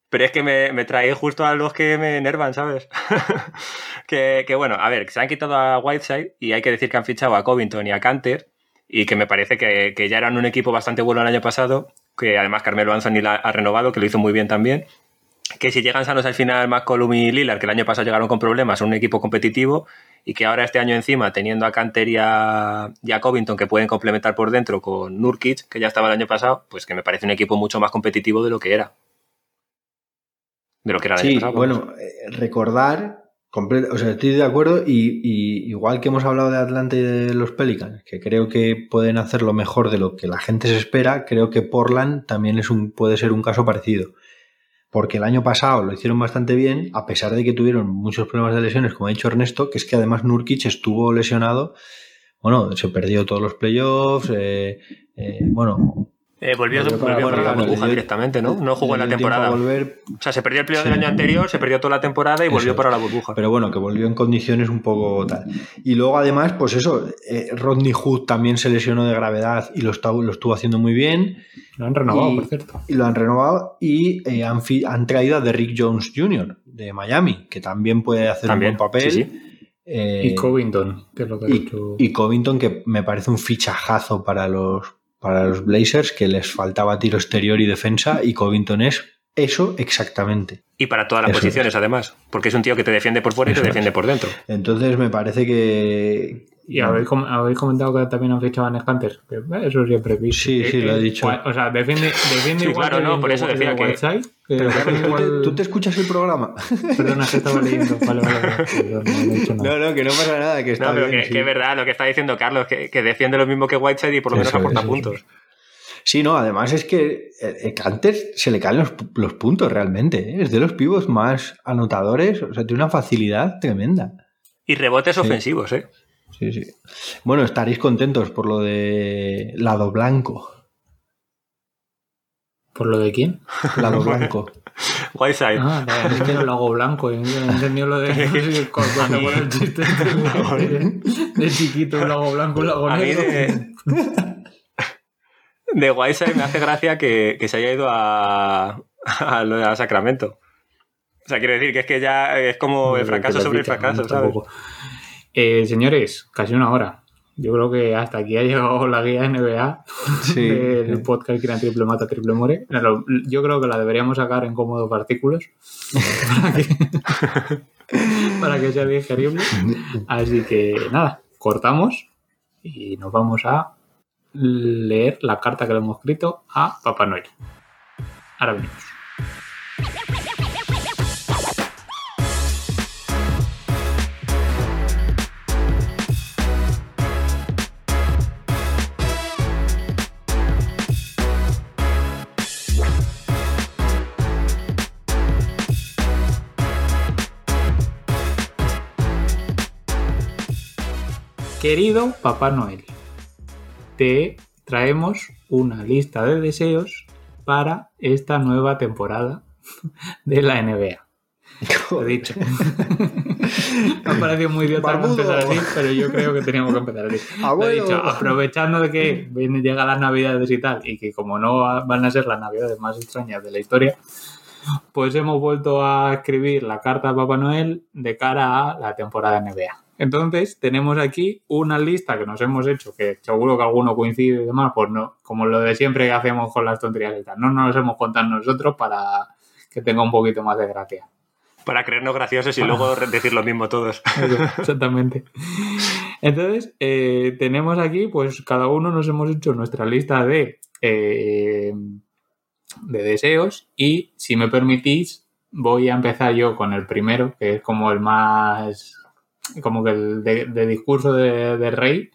Pero es que me, me trae justo a los que me enervan, ¿sabes? que, que bueno, a ver, se han quitado a Whiteside y hay que decir que han fichado a Covington y a Canter y que me parece que, que ya eran un equipo bastante bueno el año pasado, que además Carmelo Anthony la ha renovado, que lo hizo muy bien también. Que si llegan sanos al final McCollum y Lillard, que el año pasado llegaron con problemas, son un equipo competitivo y que ahora este año encima, teniendo a Canter y a, y a Covington que pueden complementar por dentro con Nurkic, que ya estaba el año pasado, pues que me parece un equipo mucho más competitivo de lo que era. De lo que era el año Sí, pasado. vamos. bueno, eh, recordar, comple- o sea, estoy de acuerdo y, y igual que hemos hablado de Atlanta y de los Pelicans, que creo que pueden hacer lo mejor de lo que la gente se espera, creo que Portland también es un, puede ser un caso parecido. Porque el año pasado lo hicieron bastante bien, a pesar de que tuvieron muchos problemas de lesiones, como ha dicho Ernesto, que es que además Nurkic estuvo lesionado, bueno, se perdió todos los playoffs, eh, eh, bueno, Eh, volvió, volvió para- volvió para la burbuja dio- directamente, ¿no? No jugó en la temporada. volver, O sea, se perdió el playoff Sí. del año anterior, se perdió toda la temporada y Eso volvió para la burbuja. pero bueno, que volvió en condiciones un poco tal. Y luego además, pues eso, eh, Rodney Hood también se lesionó de gravedad y lo, está- lo estuvo haciendo muy bien Lo han renovado, Y- por cierto. y lo han renovado y eh, han, traído a Derrick Jones Jr. de Miami, que también puede hacer También, un buen papel. sí, sí. Eh, Y Covington, que es lo que ha dicho. y Covington, que me parece un fichajazo para los, para los Blazers, que les faltaba tiro exterior y defensa, y Covington es Eso exactamente. Y para todas las Eso posiciones, además. Porque es un tío que te defiende por fuera y te es. defiende por dentro. Entonces me parece que. Y habéis, com- habéis comentado que también han fichado a. Que, eh, Eso siempre he visto. Sí, sí, lo he dicho. O sea, defiende, defiende Sí, igual claro, no, por eso decía que que- Whiteside, que Pero claro, defiende ¿tú, te, igual- tú te escuchas el programa? Perdona, que estaba leyendo. Vale, vale, vale. Perdón, no, no he dicho nada. No, no, que no pasa nada, que está No, pero bien. que, sí. que es verdad lo que está diciendo Carlos, que, que defiende lo mismo que Whiteside y por lo menos Eso aporta eso puntos. Sí, no, además es que eh, eh, Canter se le caen los, los puntos realmente. ¿eh? Es de los pivos más anotadores, o sea, tiene una facilidad tremenda. Y rebotes Sí. ofensivos, ¿eh? Sí, sí. Bueno, estaréis contentos por lo de lado blanco. ¿Por lo de quién? Lado blanco. Whiteside. Ah, no, es que no lo hago blanco. Yo no entendí lo de cuando pone el chiste de, de chiquito, un lago blanco, A mí negro. de, de Whiteside me hace gracia que, que se haya ido a, a, lo de- a Sacramento. O sea, quiero decir que es que ya es como el fracaso sobre el fracaso, ¿sabes? Tampoco. Eh, señores, casi una hora. Yo creo que hasta aquí ha llegado la guía NBA Sí. del podcast Gran Triple Mata Triple More. Yo creo que la deberíamos sacar en cómodos artículos para que, para que sea digerible. Así que nada, cortamos y nos vamos a leer la carta que le hemos escrito a Papá Noel. Ahora venimos. Querido Papá Noel, te traemos una lista de deseos para esta nueva temporada de la NBA. Lo he dicho. Me ha parecido muy idiota empezar así, pero yo creo que teníamos que empezar así. Lo dicho, aprovechando de que viene, llega las navidades y tal, y que como no van a ser las navidades más extrañas de la historia, pues hemos vuelto a escribir la carta a Papá Noel de cara a la temporada NBA. Entonces, tenemos aquí una lista que nos hemos hecho, que seguro que alguno coincide y demás, pues no, como lo de siempre que hacemos con las tonterías tal. No nos hemos contado nosotros para que tenga un poquito más de gracia. Para creernos graciosos y luego decir lo mismo todos. Exactamente. Entonces, eh, tenemos aquí, pues cada uno nos hemos hecho nuestra lista de, eh, de deseos y si me permitís, voy a empezar yo con el primero, que es como el más, como que el de, de discurso de, del rey.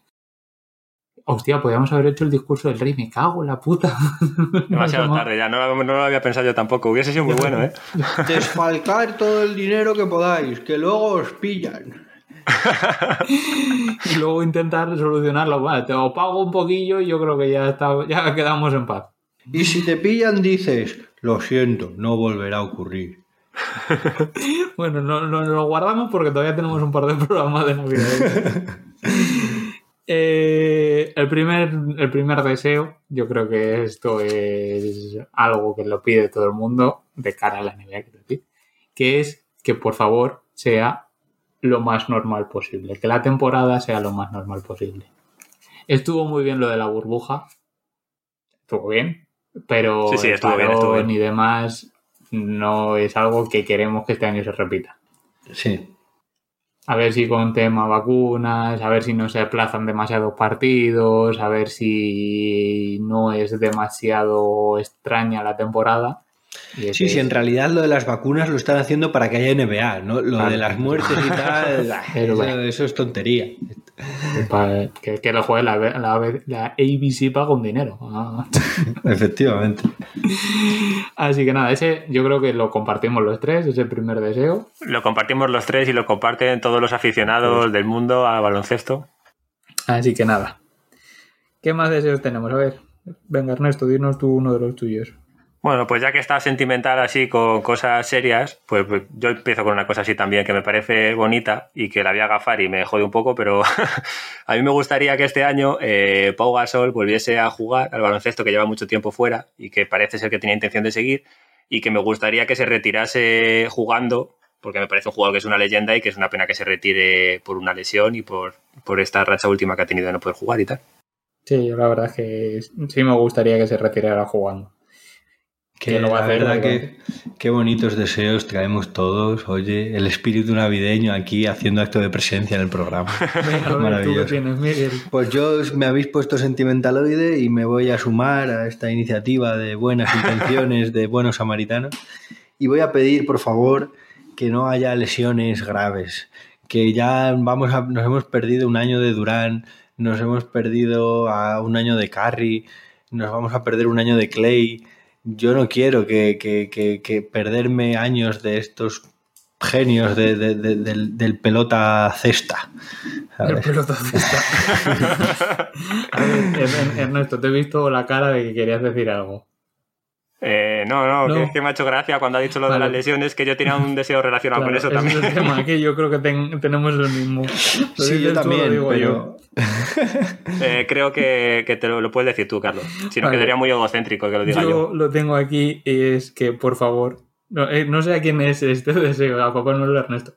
Hostia, podríamos haber hecho el discurso del rey, me cago en la puta. Demasiado tarde ya, no, lo- no lo había pensado yo tampoco. Hubiese sido muy bueno, ¿eh? Desfalcar todo el dinero que podáis, que luego os pillan. y luego intentar solucionarlo. Vale, te lo pago un poquillo y yo creo que ya, está, ya quedamos en paz. Y si te pillan, dices, lo siento, no volverá a ocurrir. Bueno, no, no- lo guardamos porque todavía tenemos un par de programas de Navidad. Eh, el, primer, el primer deseo, yo creo que esto es algo que lo pide todo el mundo de cara a la decir, que es que por favor sea lo más normal posible, que la temporada sea lo más normal posible. Estuvo muy bien lo de la burbuja, estuvo bien, pero Sí, sí, el estuvo bien, estuvo bien. y demás no es algo que queremos que este año se repita. Sí. A ver si con tema vacunas, a ver si no se aplazan demasiados partidos, a ver si no es demasiado extraña la temporada. Y Sí, sí, en realidad lo de las vacunas lo están haciendo para que haya NBA, ¿no? Lo de las muertes y tal, eso, eso es tontería. pa- que, que lo juegue la, la, la ABC paga un dinero. Ah. Efectivamente. Así que nada, ese yo creo que lo compartimos los tres, ese primer deseo. Lo compartimos los tres y lo comparten todos los aficionados del mundo a baloncesto. Así que nada. ¿Qué más deseos tenemos? A ver, venga Ernesto, dinos tú uno de los tuyos. Bueno, pues ya que está sentimental así con cosas serias, pues, pues yo empiezo con una cosa así también que me parece bonita y que la voy a gafar y me jode un poco, pero a mí me gustaría que este año eh, Pau Gasol volviese a jugar al baloncesto que lleva mucho tiempo fuera y que parece ser que tenía intención de seguir y que me gustaría que se retirase jugando porque me parece un jugador que es una leyenda y que es una pena que se retire por una lesión y por, por esta racha última que ha tenido de no poder jugar y tal. Sí, yo la verdad es que sí me gustaría que se retirara jugando. Que lo va a la hacer, verdad ¿verdad? que qué bonitos deseos traemos todos. Oye, el espíritu navideño aquí haciendo acto de presencia en el programa. Maravilloso. tienes, Miguel. Pues yo me habéis puesto sentimentaloide y me voy a sumar a esta iniciativa de buenas intenciones de buenos samaritanos y voy a pedir, por favor, que no haya lesiones graves, que ya vamos a, nos hemos perdido un año de Durán, nos hemos perdido a un año de Carry, nos vamos a perder un año de Clay. Yo no quiero que, que- que- que perderme años de estos genios de- de- de- del, del pelota cesta. El ¿sabes? pelotacista. a ver, Er- Ernesto, te he visto la cara de que querías decir algo. Eh, no, no, No. que es que me ha hecho gracia cuando ha dicho lo de las lesiones, que yo tenía un deseo relacionado Claro, con eso también. es el tema, que yo creo que ten- tenemos el mismo. Lo Sí, yo también, digo pero... Eh, creo que, que te lo, lo puedes decir tú, Carlos. Si no, Vale. quedaría muy egocéntrico que lo diga yo. yo. lo tengo aquí y es que, por favor, no, eh, no sé a quién es este deseo, a Papá Noel Ernesto,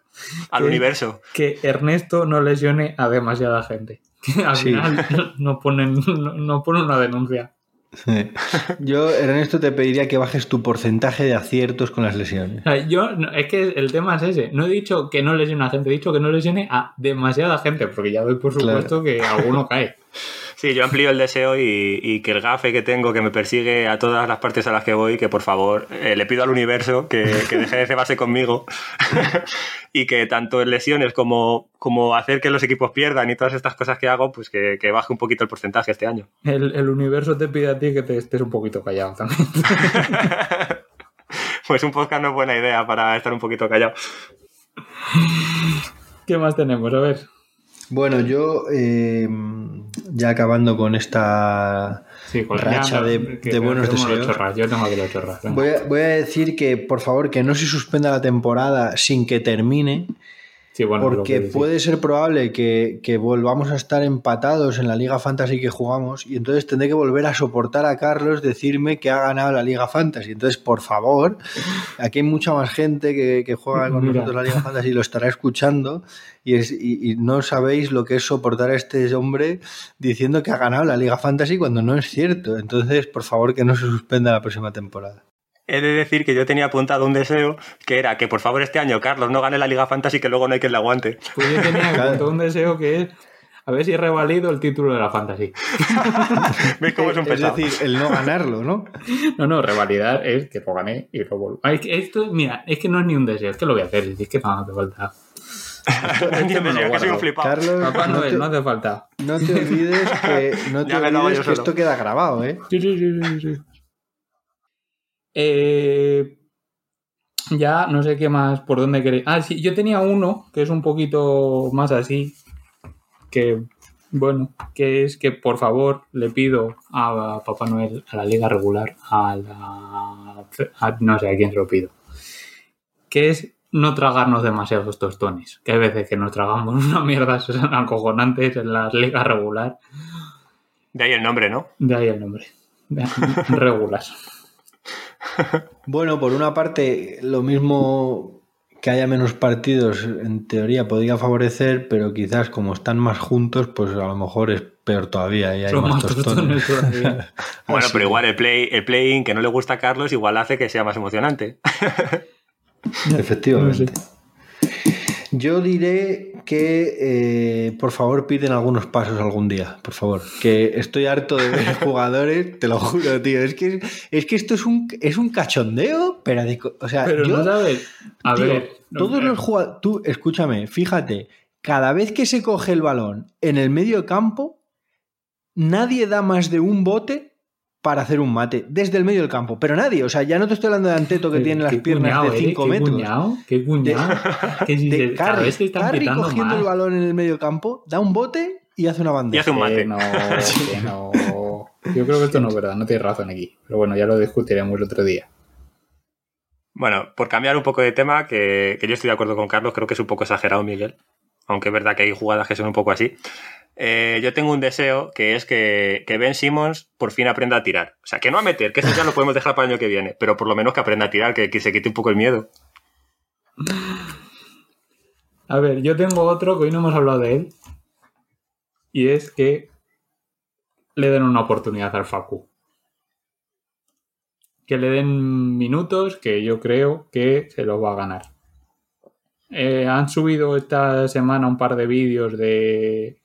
Al universo. que Ernesto no lesione a demasiada gente. Que al Sí. final no ponen, no, no ponen una denuncia. Yo, Ernesto, te pediría que bajes tu porcentaje de aciertos con las lesiones. Yo, no- es que el tema es ese. No he dicho que no lesione a gente, he dicho que no lesione a demasiada gente, porque ya doy por Claro. supuesto que alguno cae. Sí, yo amplío el deseo y, y que el gafe que tengo, que me persigue a todas las partes a las que voy, que por favor eh, le pido al universo que, que deje de cebarse conmigo y que tanto en lesiones como, como hacer que los equipos pierdan y todas estas cosas que hago, pues que, que baje un poquito el porcentaje este año. El, el universo te pide a ti que te estés un poquito callado también. Pues un podcast no es buena idea para estar un poquito callado. ¿Qué más tenemos? A ver. Bueno, yo, eh, ya acabando con esta Sí, racha de, que- de buenos deseos. Yo tengo venga. voy a, voy a decir que, por favor, que no se suspenda la temporada sin que termine, Sí, bueno, lo porque puede ser probable que, que volvamos a estar empatados en la Liga Fantasy que jugamos y entonces tendré que volver a soportar a Carlos decirme que ha ganado la Liga Fantasy. Entonces, por favor, aquí hay mucha más gente que, que juega con Mira. nosotros la Liga Fantasy y lo estará escuchando y, es, y, y no sabéis lo que es soportar a este hombre diciendo que ha ganado la Liga Fantasy cuando no es cierto. Entonces, por favor, que no se suspenda la próxima temporada. He de decir que yo tenía apuntado un deseo que era que por favor este año Carlos no gane la Liga Fantasy que luego no hay quien le aguante. Pues yo tenía apuntado un deseo que es a ver si revalido el título de la fantasy. ¿Veis cómo es un pesado? decir, el no ganarlo, ¿no? No, no, revalidar es que lo gané y lo vuelvo. Que esto, mira, es que no es ni un deseo, es que lo voy a hacer. Es que no hace falta. Carlos, Papá no Noel, te, no hace falta. no te olvides que, no te olvides que esto queda grabado, ¿eh? Sí, sí, sí, sí, sí. Eh, ya no sé qué más, por dónde queréis. Ah, sí, yo tenía uno que es un poquito más así. Que, bueno, que es que por favor le pido a Papá Noel, a la liga regular, a la. a- no sé a quién se lo pido. Que es no tragarnos demasiados tostones. Que hay veces que nos tragamos una mierda son acojonantes en las ligas regular. De ahí el nombre, ¿no? De ahí el nombre. Regular. Bueno, por una parte, lo mismo que haya menos partidos, en teoría podría favorecer, pero quizás como están más juntos, pues a lo mejor es peor todavía y hay más más tostones. tostones todavía. Bueno, Así pero igual el play, el play-in que no le gusta a Carlos igual hace que sea más emocionante. Efectivamente. No sé. Yo diré que eh, por favor piden algunos pasos algún día, por favor. Que estoy harto de ver jugadores, te lo juro, tío. Es que, es que esto es un, es un cachondeo, pero de o sea, Pero yo, no sabes. A tío, ver. todos los jugadores. Tú, escúchame, fíjate, cada vez que se coge el balón en el medio campo, nadie da más de un bote para hacer un mate desde el medio del campo. Pero nadie, o sea, ya no te estoy hablando de Anteto que Qué- tiene las piernas de eh, 5 qué metros. Cuñado, qué cuñado. Que si de cada Carri, cogiendo el balón en el medio campo, da un bote y hace una Y bandeja. hace un mate. Que no, que no. Yo creo que esto no es verdad, no tienes razón aquí. Pero bueno, ya lo discutiremos otro día. Bueno, por cambiar un poco de tema, que, que yo estoy de acuerdo con Carlos, creo que es un poco exagerado, Miguel. Aunque es verdad que hay jugadas que son un poco así. Eh, yo tengo un deseo que es que, que Ben Simmons por fin aprenda a tirar. O sea, que no a meter, que eso ya lo podemos dejar para el año que viene, pero por lo menos que aprenda a tirar, que, que se quite un poco el miedo. A ver, yo tengo otro que hoy no hemos hablado de él. Y es que le den una oportunidad al Facu. que le den minutos, que yo creo que se los va a ganar. Eh, han subido esta semana un par de vídeos de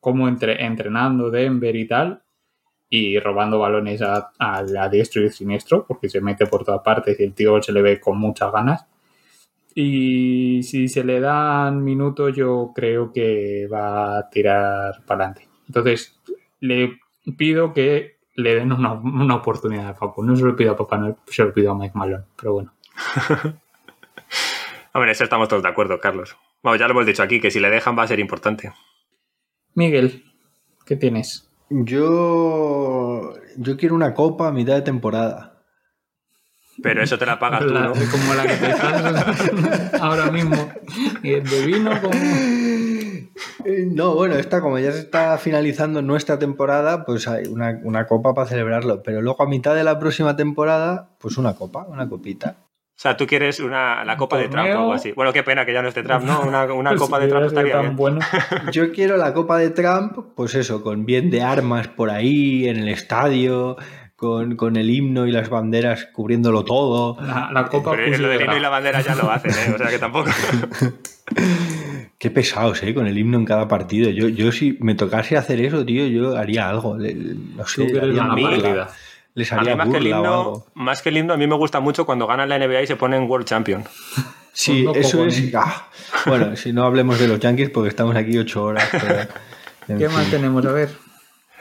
cómo entre, entrenando Denver y tal, y robando balones a, a, diestro y siniestro, porque se mete por todas partes y el tío se le ve con muchas ganas. Y si se le dan minutos, yo creo que va a tirar para adelante. Entonces, le pido que le den una, una oportunidad a Paco. No se lo pido a Papá no se lo pido a Mike Malone, pero bueno. Hombre, eso estamos todos de acuerdo, Carlos. Vamos, ya lo hemos dicho aquí, que si le dejan va a ser importante. Miguel, ¿qué tienes? Yo, yo quiero una copa a mitad de temporada. Pero eso te la pagas tú, ¿no? Como la que te estás ahora mismo. Y el de vino como... Eh, no, bueno, esta como ya se está finalizando nuestra temporada, pues hay una, una, copa para celebrarlo. Pero luego a mitad de la próxima temporada, pues una copa, una copita. O sea, tú quieres una, la copa de Trump o algo así. Bueno, qué pena que ya no esté Trump, ¿no? Una, una copa de Trump estaría bien. Bueno. Yo quiero la copa de Trump, pues eso, con bien de armas por ahí, en el estadio, con, con, el himno y las banderas cubriéndolo todo. La, copa Pero lo del himno y la bandera ya lo hacen, ¿eh? O sea que tampoco. Qué pesados, ¿eh? Con el himno en cada partido. Yo, yo si me tocase hacer eso, tío, yo haría algo. No sé, haría una les haría a mí más, que el himno, más que himno, a mí me gusta mucho cuando ganan la NBA y se ponen World Champion. Sí, eso es. Ah, bueno, si no hablemos de los Yankees porque estamos aquí ocho horas. ¿Qué más tenemos? A ver.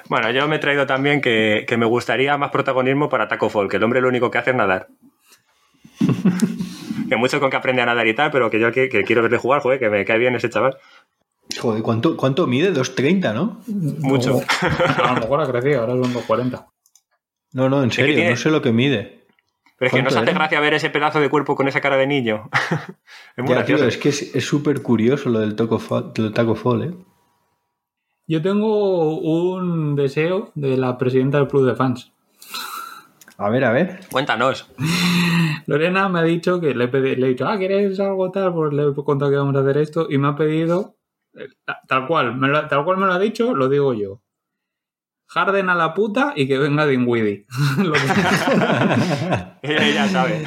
Bueno, yo me he traído también que, que, me gustaría más protagonismo para Taco Fall, que el hombre lo único que hace es nadar. que mucho con que aprende a nadar y tal, pero que yo que, que quiero verle jugar, joder, que me cae bien ese chaval. Joder, ¿cuánto, cuánto mide? 2.30, ¿no? Mucho. a lo mejor ha crecido, ahora es 1.40. No, no, en serio, no sé lo que mide. Pero es que no se hace gracia ver ese pedazo de cuerpo con esa cara de niño. es muy gracioso. es que es súper curioso lo del, taco fall, ¿eh? Yo tengo un deseo de la presidenta del club de fans. A ver, a ver. Cuéntanos. Lorena me ha dicho que le, he, le he dicho, ah, ¿quieres algo tal? Pues le he contado que vamos a hacer esto y me ha pedido, eh, tal cual, tal cual me lo ha dicho, lo digo yo. Harden a la puta y que venga Dinwiddie. Ella sabe.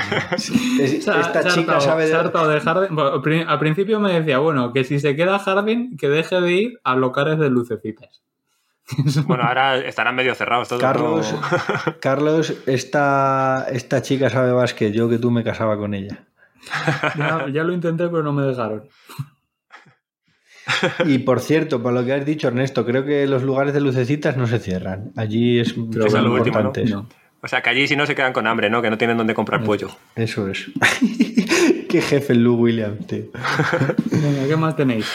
Esta chica sabe de... de Harden. Al principio me decía, bueno, que si se queda Harden, que deje de ir a locales de lucecitas. Bueno, ahora estarán medio cerrados todos. Carlos, Carlos esta, esta chica sabe más que yo que tú me casaba con ella. ya lo intenté, pero no me dejaron. Y por cierto, por lo que has dicho, Ernesto, creo que los lugares de lucecitas no se cierran. Allí es, lo importante. O sea, que allí si no se quedan con hambre, ¿no? Que no tienen dónde comprar pollo. Eso es. Qué jefe el Lou Williams, tío. ¿qué más tenéis?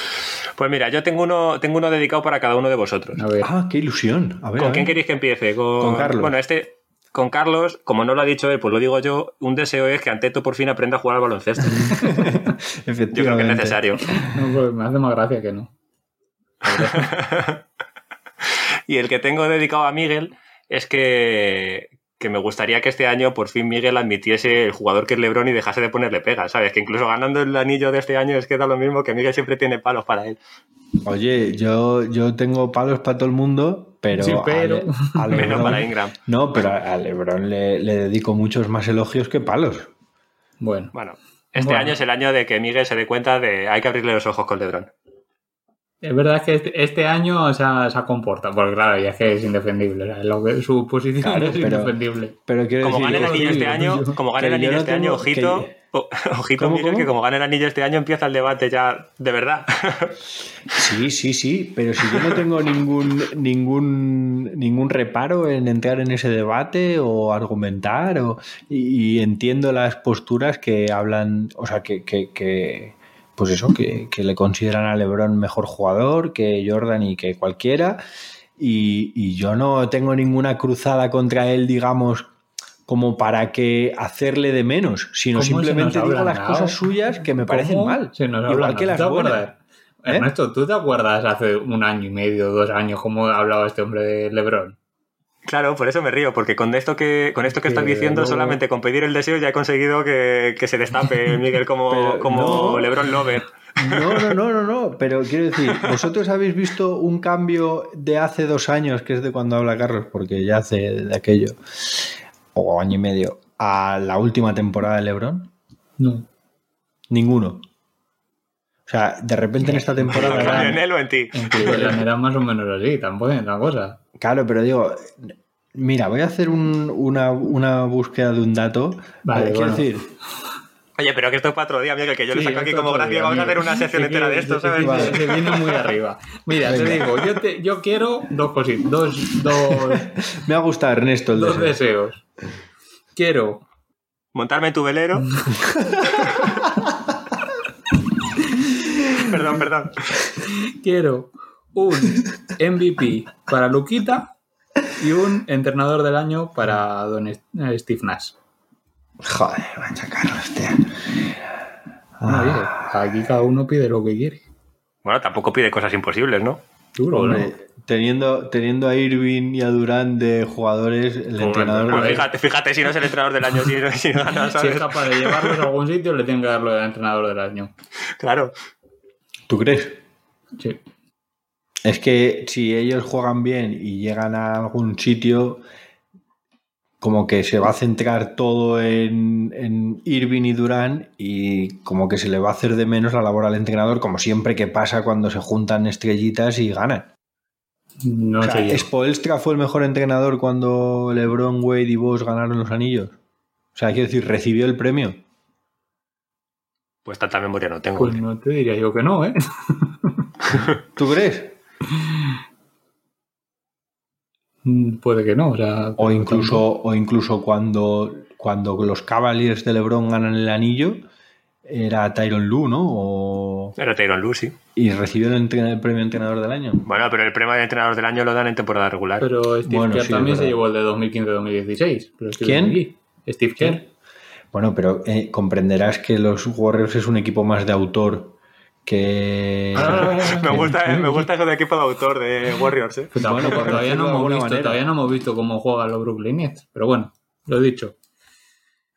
Pues mira, yo tengo uno, tengo uno dedicado para cada uno de vosotros. Ah, qué ilusión. ¿Con quién queréis que empiece? Con, Carlos. Bueno, este, con Carlos, como no lo ha dicho él, pues lo digo yo, un deseo es que Anteto por fin aprenda a jugar al baloncesto. Efectivamente. Yo creo que es necesario. No, pues me hace más gracia que no. y el que tengo dedicado a Miguel es que, que me gustaría que este año por fin Miguel admitiese el jugador que es Lebron y dejase de ponerle pegas, ¿sabes? Que incluso ganando el anillo de este año es que da lo mismo que Miguel siempre tiene palos para él. Oye, yo, yo tengo palos para todo el mundo, pero, pero... A, Menos para Ingram. No, pero a Lebron le, dedico muchos más elogios que palos. Bueno. Bueno, este año es el año de que Miguel se dé cuenta de hay que abrirle los ojos con Lebron. Es verdad que este, este año se ha, se ha, comportado, porque claro, ya es que es indefendible. su posición es indefendible. Pero como gane el anillo este año, como gane el anillo este año, ojito, ojito Miguel, que como gane el anillo este año empieza el debate ya de verdad. Sí, sí, sí, pero si yo no tengo ningún, ningún, ningún reparo en entrar en ese debate o argumentar, o, y, entiendo las posturas que hablan, o sea, que, que pues eso, que, le consideran a Lebron mejor jugador que Jordan y que cualquiera. Y, yo no tengo ninguna cruzada contra él, digamos, como para que hacerle de menos, sino simplemente digo las cosas suyas que me parecen mal. igual que las buenas. ¿Eh? Ernesto, ¿tú te acuerdas hace un año y medio, dos años, cómo hablaba este hombre de Lebron? Claro, por eso me río, porque con esto que, con esto que estás diciendo, solamente con pedir el deseo ya he conseguido que, se destape Miguel como, como Lebron Lover. No, no, no, no, no, pero quiero decir, vosotros habéis visto un cambio de hace dos años, que es de cuando habla Carlos, porque ya hace de aquello, o año y medio, a la última temporada de LeBron? No. Ninguno. O sea, de repente en esta temporada. ¿En eran- él o en ti? En era más o menos así, tampoco es la cosa. Claro, pero digo, mira, voy a hacer un- una, una búsqueda de un dato. Vale, Quiero bueno. decir, Oye, pero que esto es para otro día, Miguel, que yo le Sí, saco aquí como gracia. Vamos a hacer una sección entera que- de esto, ¿sabes? Se, se viene muy arriba. Mira, te digo, yo, te- yo quiero dos cositas, dos, dos, me ha gustado Ernesto el dos deseo. deseos. Quiero Montarme en tu velero. perdón, perdón. Quiero un MVP para Luquita y un entrenador del año para Don Steve Nash. Joder, mancha Carlos, tío. Bueno, oye, aquí cada uno pide lo que quiere. Bueno, tampoco pide cosas imposibles, ¿no? Duro, Hombre, teniendo, teniendo a Irving y a Durán de jugadores, el Hombre, entrenador. pues, Fíjate, fíjate si no es el entrenador del año, si, si no gana, ¿no? Si es capaz de llevarlos a algún sitio, le tienen que darlo de entrenador del año. Claro. ¿Tú crees? Sí. Es que si ellos juegan bien y llegan a algún sitio, como que se va a centrar todo en, en Irving y Durán y como que se le va a hacer de menos la labor al entrenador, como siempre que pasa cuando se juntan estrellitas y ganan. No O sea. ¿Spoelstra fue el mejor entrenador cuando LeBron, Wade y Bosch ganaron los anillos? O sea, quiero decir, recibió el premio. Pues tanta memoria no tengo. Pues no te diría yo que no, ¿eh? ¿Tú crees? Mm, Puede que no, o sea... O incluso, o incluso cuando, cuando los Cavaliers de LeBron ganan el anillo, era Tyron Lue, ¿no? O- Era Tyron Lue, sí. y recibió el, el premio entrenador del año. Bueno, pero el premio de entrenador del año lo dan en temporada regular. Pero Steve Bueno, Kerr sí, también se llevó el de 2015-2016. Lo estoy ¿Quién? Steve Kerr. Bueno, pero eh, comprenderás que los Warriors es un equipo más de autor que... Ah, me, gusta, me gusta eso de equipo de autor de Warriors, ¿eh? Pues Bueno, por todavía, no hemos visto, manera. todavía no hemos visto cómo juegan los Brooklyn Nets. Pero bueno, lo he dicho.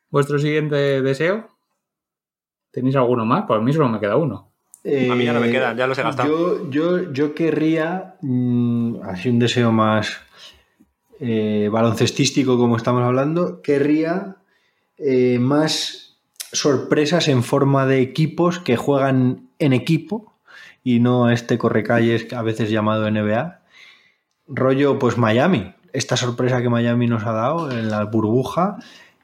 ¿Vuestro siguiente deseo? ¿Tenéis alguno más? Pues a mí solo me queda uno. A mí ya no me quedan, ya los he gastado. Yo, yo, yo querría, mm, así un deseo más eh, baloncestístico como estamos hablando, querría eh, más sorpresas en forma de equipos que juegan en equipo y no este correcalles a veces llamado NBA. Rollo, pues Miami. Esta sorpresa que Miami nos ha dado en la burbuja,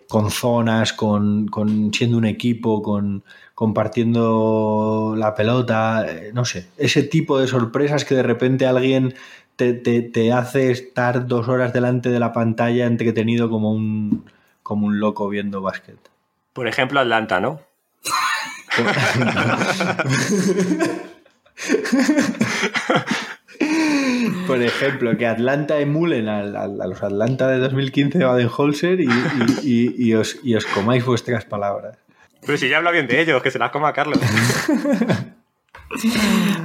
con zonas, con, con siendo un equipo, con compartiendo la pelota, eh, no sé, ese tipo de sorpresas que de repente alguien te, te- te hace estar dos horas delante de la pantalla entretenido como un, como un loco viendo básquet. Por ejemplo, Atlanta, ¿no? Por ejemplo, que Atlanta emulen al- a, los Atlanta de 2015 de Baden-Holzer y, y- y- y os, y os comáis vuestras palabras. Pero si ya habla bien de ellos, que se las coma Carlos.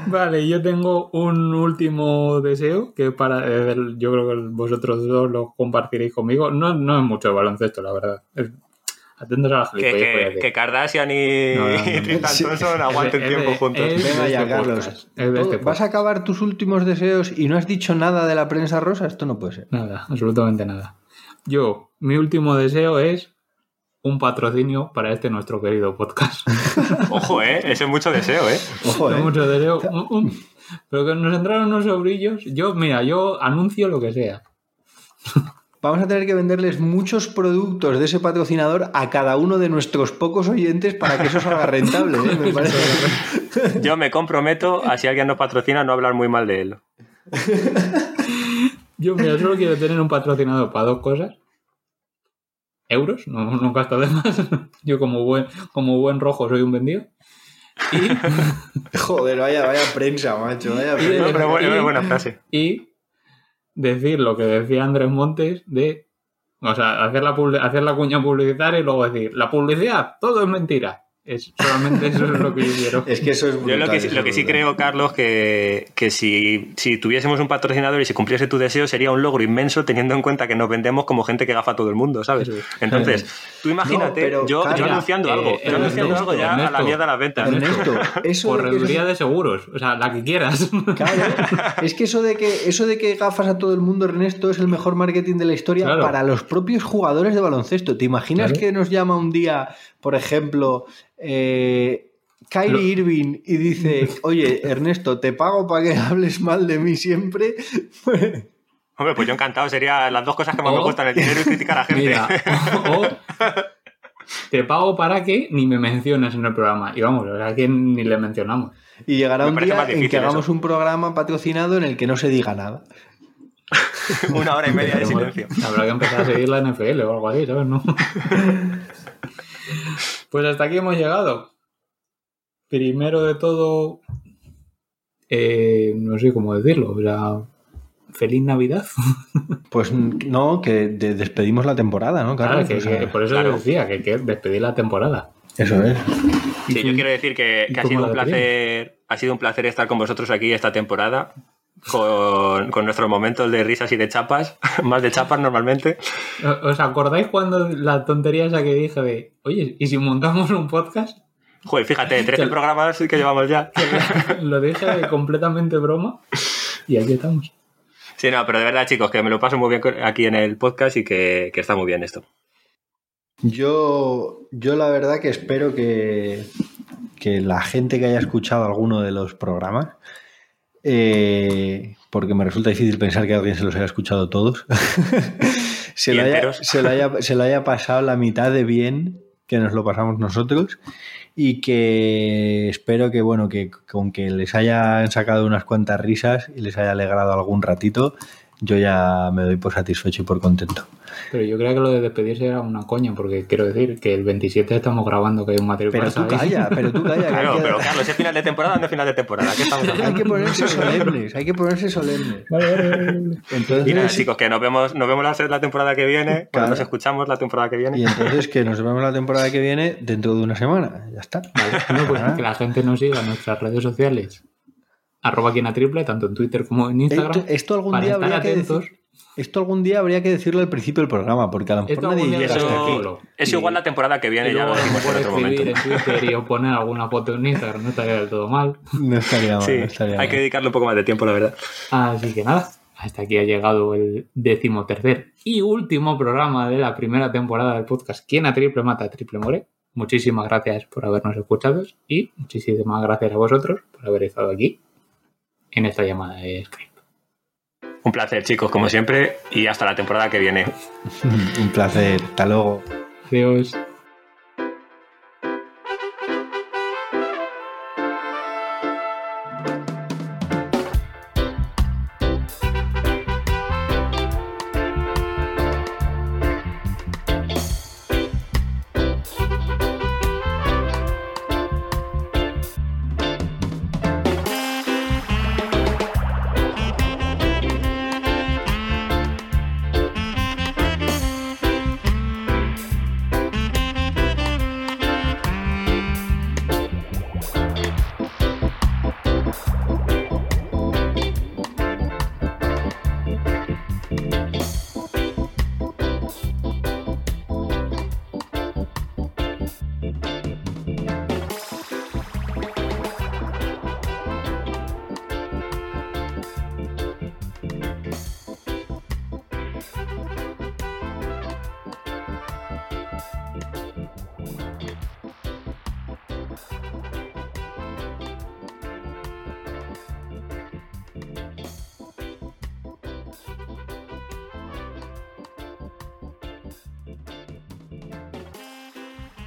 Vale, yo tengo un último deseo que para eh, yo creo que vosotros dos lo compartiréis conmigo. No, no es mucho de baloncesto, la verdad. Atentos a la que, gilipollez que que, decir. que Kardashian y, No, no, no. y Tristan Sí. Thompson aguanten de- tiempo de- juntos. es- Venga ya, este Carlos. este ¿Vas a acabar tus últimos deseos y no has dicho nada de la prensa rosa? Esto no puede ser. Nada, absolutamente nada. Yo, mi último deseo es un patrocinio para este nuestro querido podcast. Ojo, ¿eh? Ese es mucho deseo, ¿eh? Ojo, ¿eh? mucho deseo. un- un- Pero que nos entraron unos sobrillos. Yo, mira, yo anuncio lo que sea. Vamos a tener que venderles muchos productos de ese patrocinador a cada uno de nuestros pocos oyentes para que eso salga rentable. ¿eh? Me parece. Yo me comprometo a si alguien nos patrocina no hablar muy mal de él. Yo, mira, solo quiero tener un patrocinador para dos cosas. Euros, no, no gasto de más. Yo como buen, como buen rojo soy un vendido. Y, Joder, vaya, vaya prensa, macho. Vaya Y- prensa. No, pero bu- y- es buena frase. y decir lo que decía Andrés Montes de... O sea, hacer la, hacer la cuña publicitaria y luego decir, la publicidad, todo es mentira. Es, solamente eso es lo que yo quiero. Es que eso es Yo brutal, lo que, eso lo que sí creo, Carlos, que, que si, si tuviésemos un patrocinador y se cumpliese tu deseo, sería un logro inmenso teniendo en cuenta que nos vendemos como gente que gafa a todo el mundo, ¿sabes? Entonces, tú imagínate, No, pero, yo, yo anunciando eh, algo, yo Ernesto, anunciando algo ya a la mierda las ventas. Ernesto, eso de que Correduría eso- de seguros, o sea, la que quieras. Claro, es que eso de que eso de que gafas a todo el mundo, Ernesto, es el mejor marketing de la historia Claro. para los propios jugadores de baloncesto. ¿Te imaginas Claro. que nos llama un día, por ejemplo, eh, Kyrie Lo- Irving y dice, oye, Ernesto, te pago para que hables mal de mí siempre? Hombre, pues yo encantado, sería las dos cosas que más me gustan, el dinero y criticar a gente. Mira, o, o te pago para que ni me menciones en el programa. Y vamos, sea, que ni le mencionamos. Y llegará Me un día en que hagamos eso. un programa patrocinado en el que no se diga nada. Una hora y media de silencio. Habrá que empezar a seguir la NFL o algo así, ¿sabes? ¿No? Pues hasta aquí hemos llegado. Primero de todo, eh, no sé cómo decirlo, o sea, feliz Navidad. Pues no, que de- despedimos la temporada, ¿no? Claro, Carlos? que- O sea, que por eso claro. decía que hay que despedir la temporada. Eso es. Sí, yo quiero decir que, ¿Y que ha sido un la placer, ha sido un placer estar con vosotros aquí esta temporada. Con, con nuestros momentos de risas y de chapas, más de chapas normalmente. ¿O- ¿Os acordáis cuando la tontería esa que dije de, oye, ¿y si montamos un podcast? Joder, fíjate, 13 Que- programas que llevamos ya. Lo dije de completamente broma y aquí estamos. Sí, no, pero de verdad, chicos, que me lo paso muy bien aquí en el podcast y que, que está muy bien esto. Yo, yo la verdad que espero que, que la gente que haya escuchado alguno de los programas, eh, porque me resulta difícil pensar que alguien se los haya escuchado todos, se, lo haya, se, lo haya, se lo haya pasado la mitad de bien que nos lo pasamos nosotros. Y que espero que bueno que con que les hayan sacado unas cuantas risas y les haya alegrado algún ratito yo ya me doy por satisfecho y por contento Pero yo creo que lo de despedirse era una coña, porque quiero decir que el 27 estamos grabando que hay un material pero tú para saber. calla pero tú calla Claro, que- pero Carlos, ¿es final de temporada o no es final de temporada? ¿Qué estamos hablando? Hay que ponerse solemnes, hay que ponerse solemnes. Vale, vale, vale, vale. Entonces, Y nada, chicos, que nos vemos, nos vemos la, la temporada que viene. Claro. nos escuchamos la temporada que viene. y entonces que nos vemos la temporada que viene dentro de una semana. Ya está. No, pues Ah. que la gente nos siga en nuestras redes sociales. Arroba Quina Triple, tanto en Twitter como en Instagram. Esto, esto algún para día estar habría que atentos. decir, esto algún día habría que decirlo al principio del programa, porque a lo mejor nadie llega hasta aquí. Es igual la temporada que viene, y ya lo a decimos en mejor otro escribir momento. en Twitter y o poner alguna foto en Instagram no estaría del todo mal. No estaría mal, Sí, no estaría hay mal. que dedicarle un poco más de tiempo, la verdad. Así que nada, hasta aquí ha llegado el decimotercer y último programa de la primera temporada del podcast ¿Quién a triple mata a triple more? Muchísimas gracias por habernos escuchado y muchísimas gracias a vosotros por haber estado aquí en esta llamada de Skype. Un placer, chicos, como siempre, y hasta la temporada que viene. Un placer. Hasta luego. Adiós.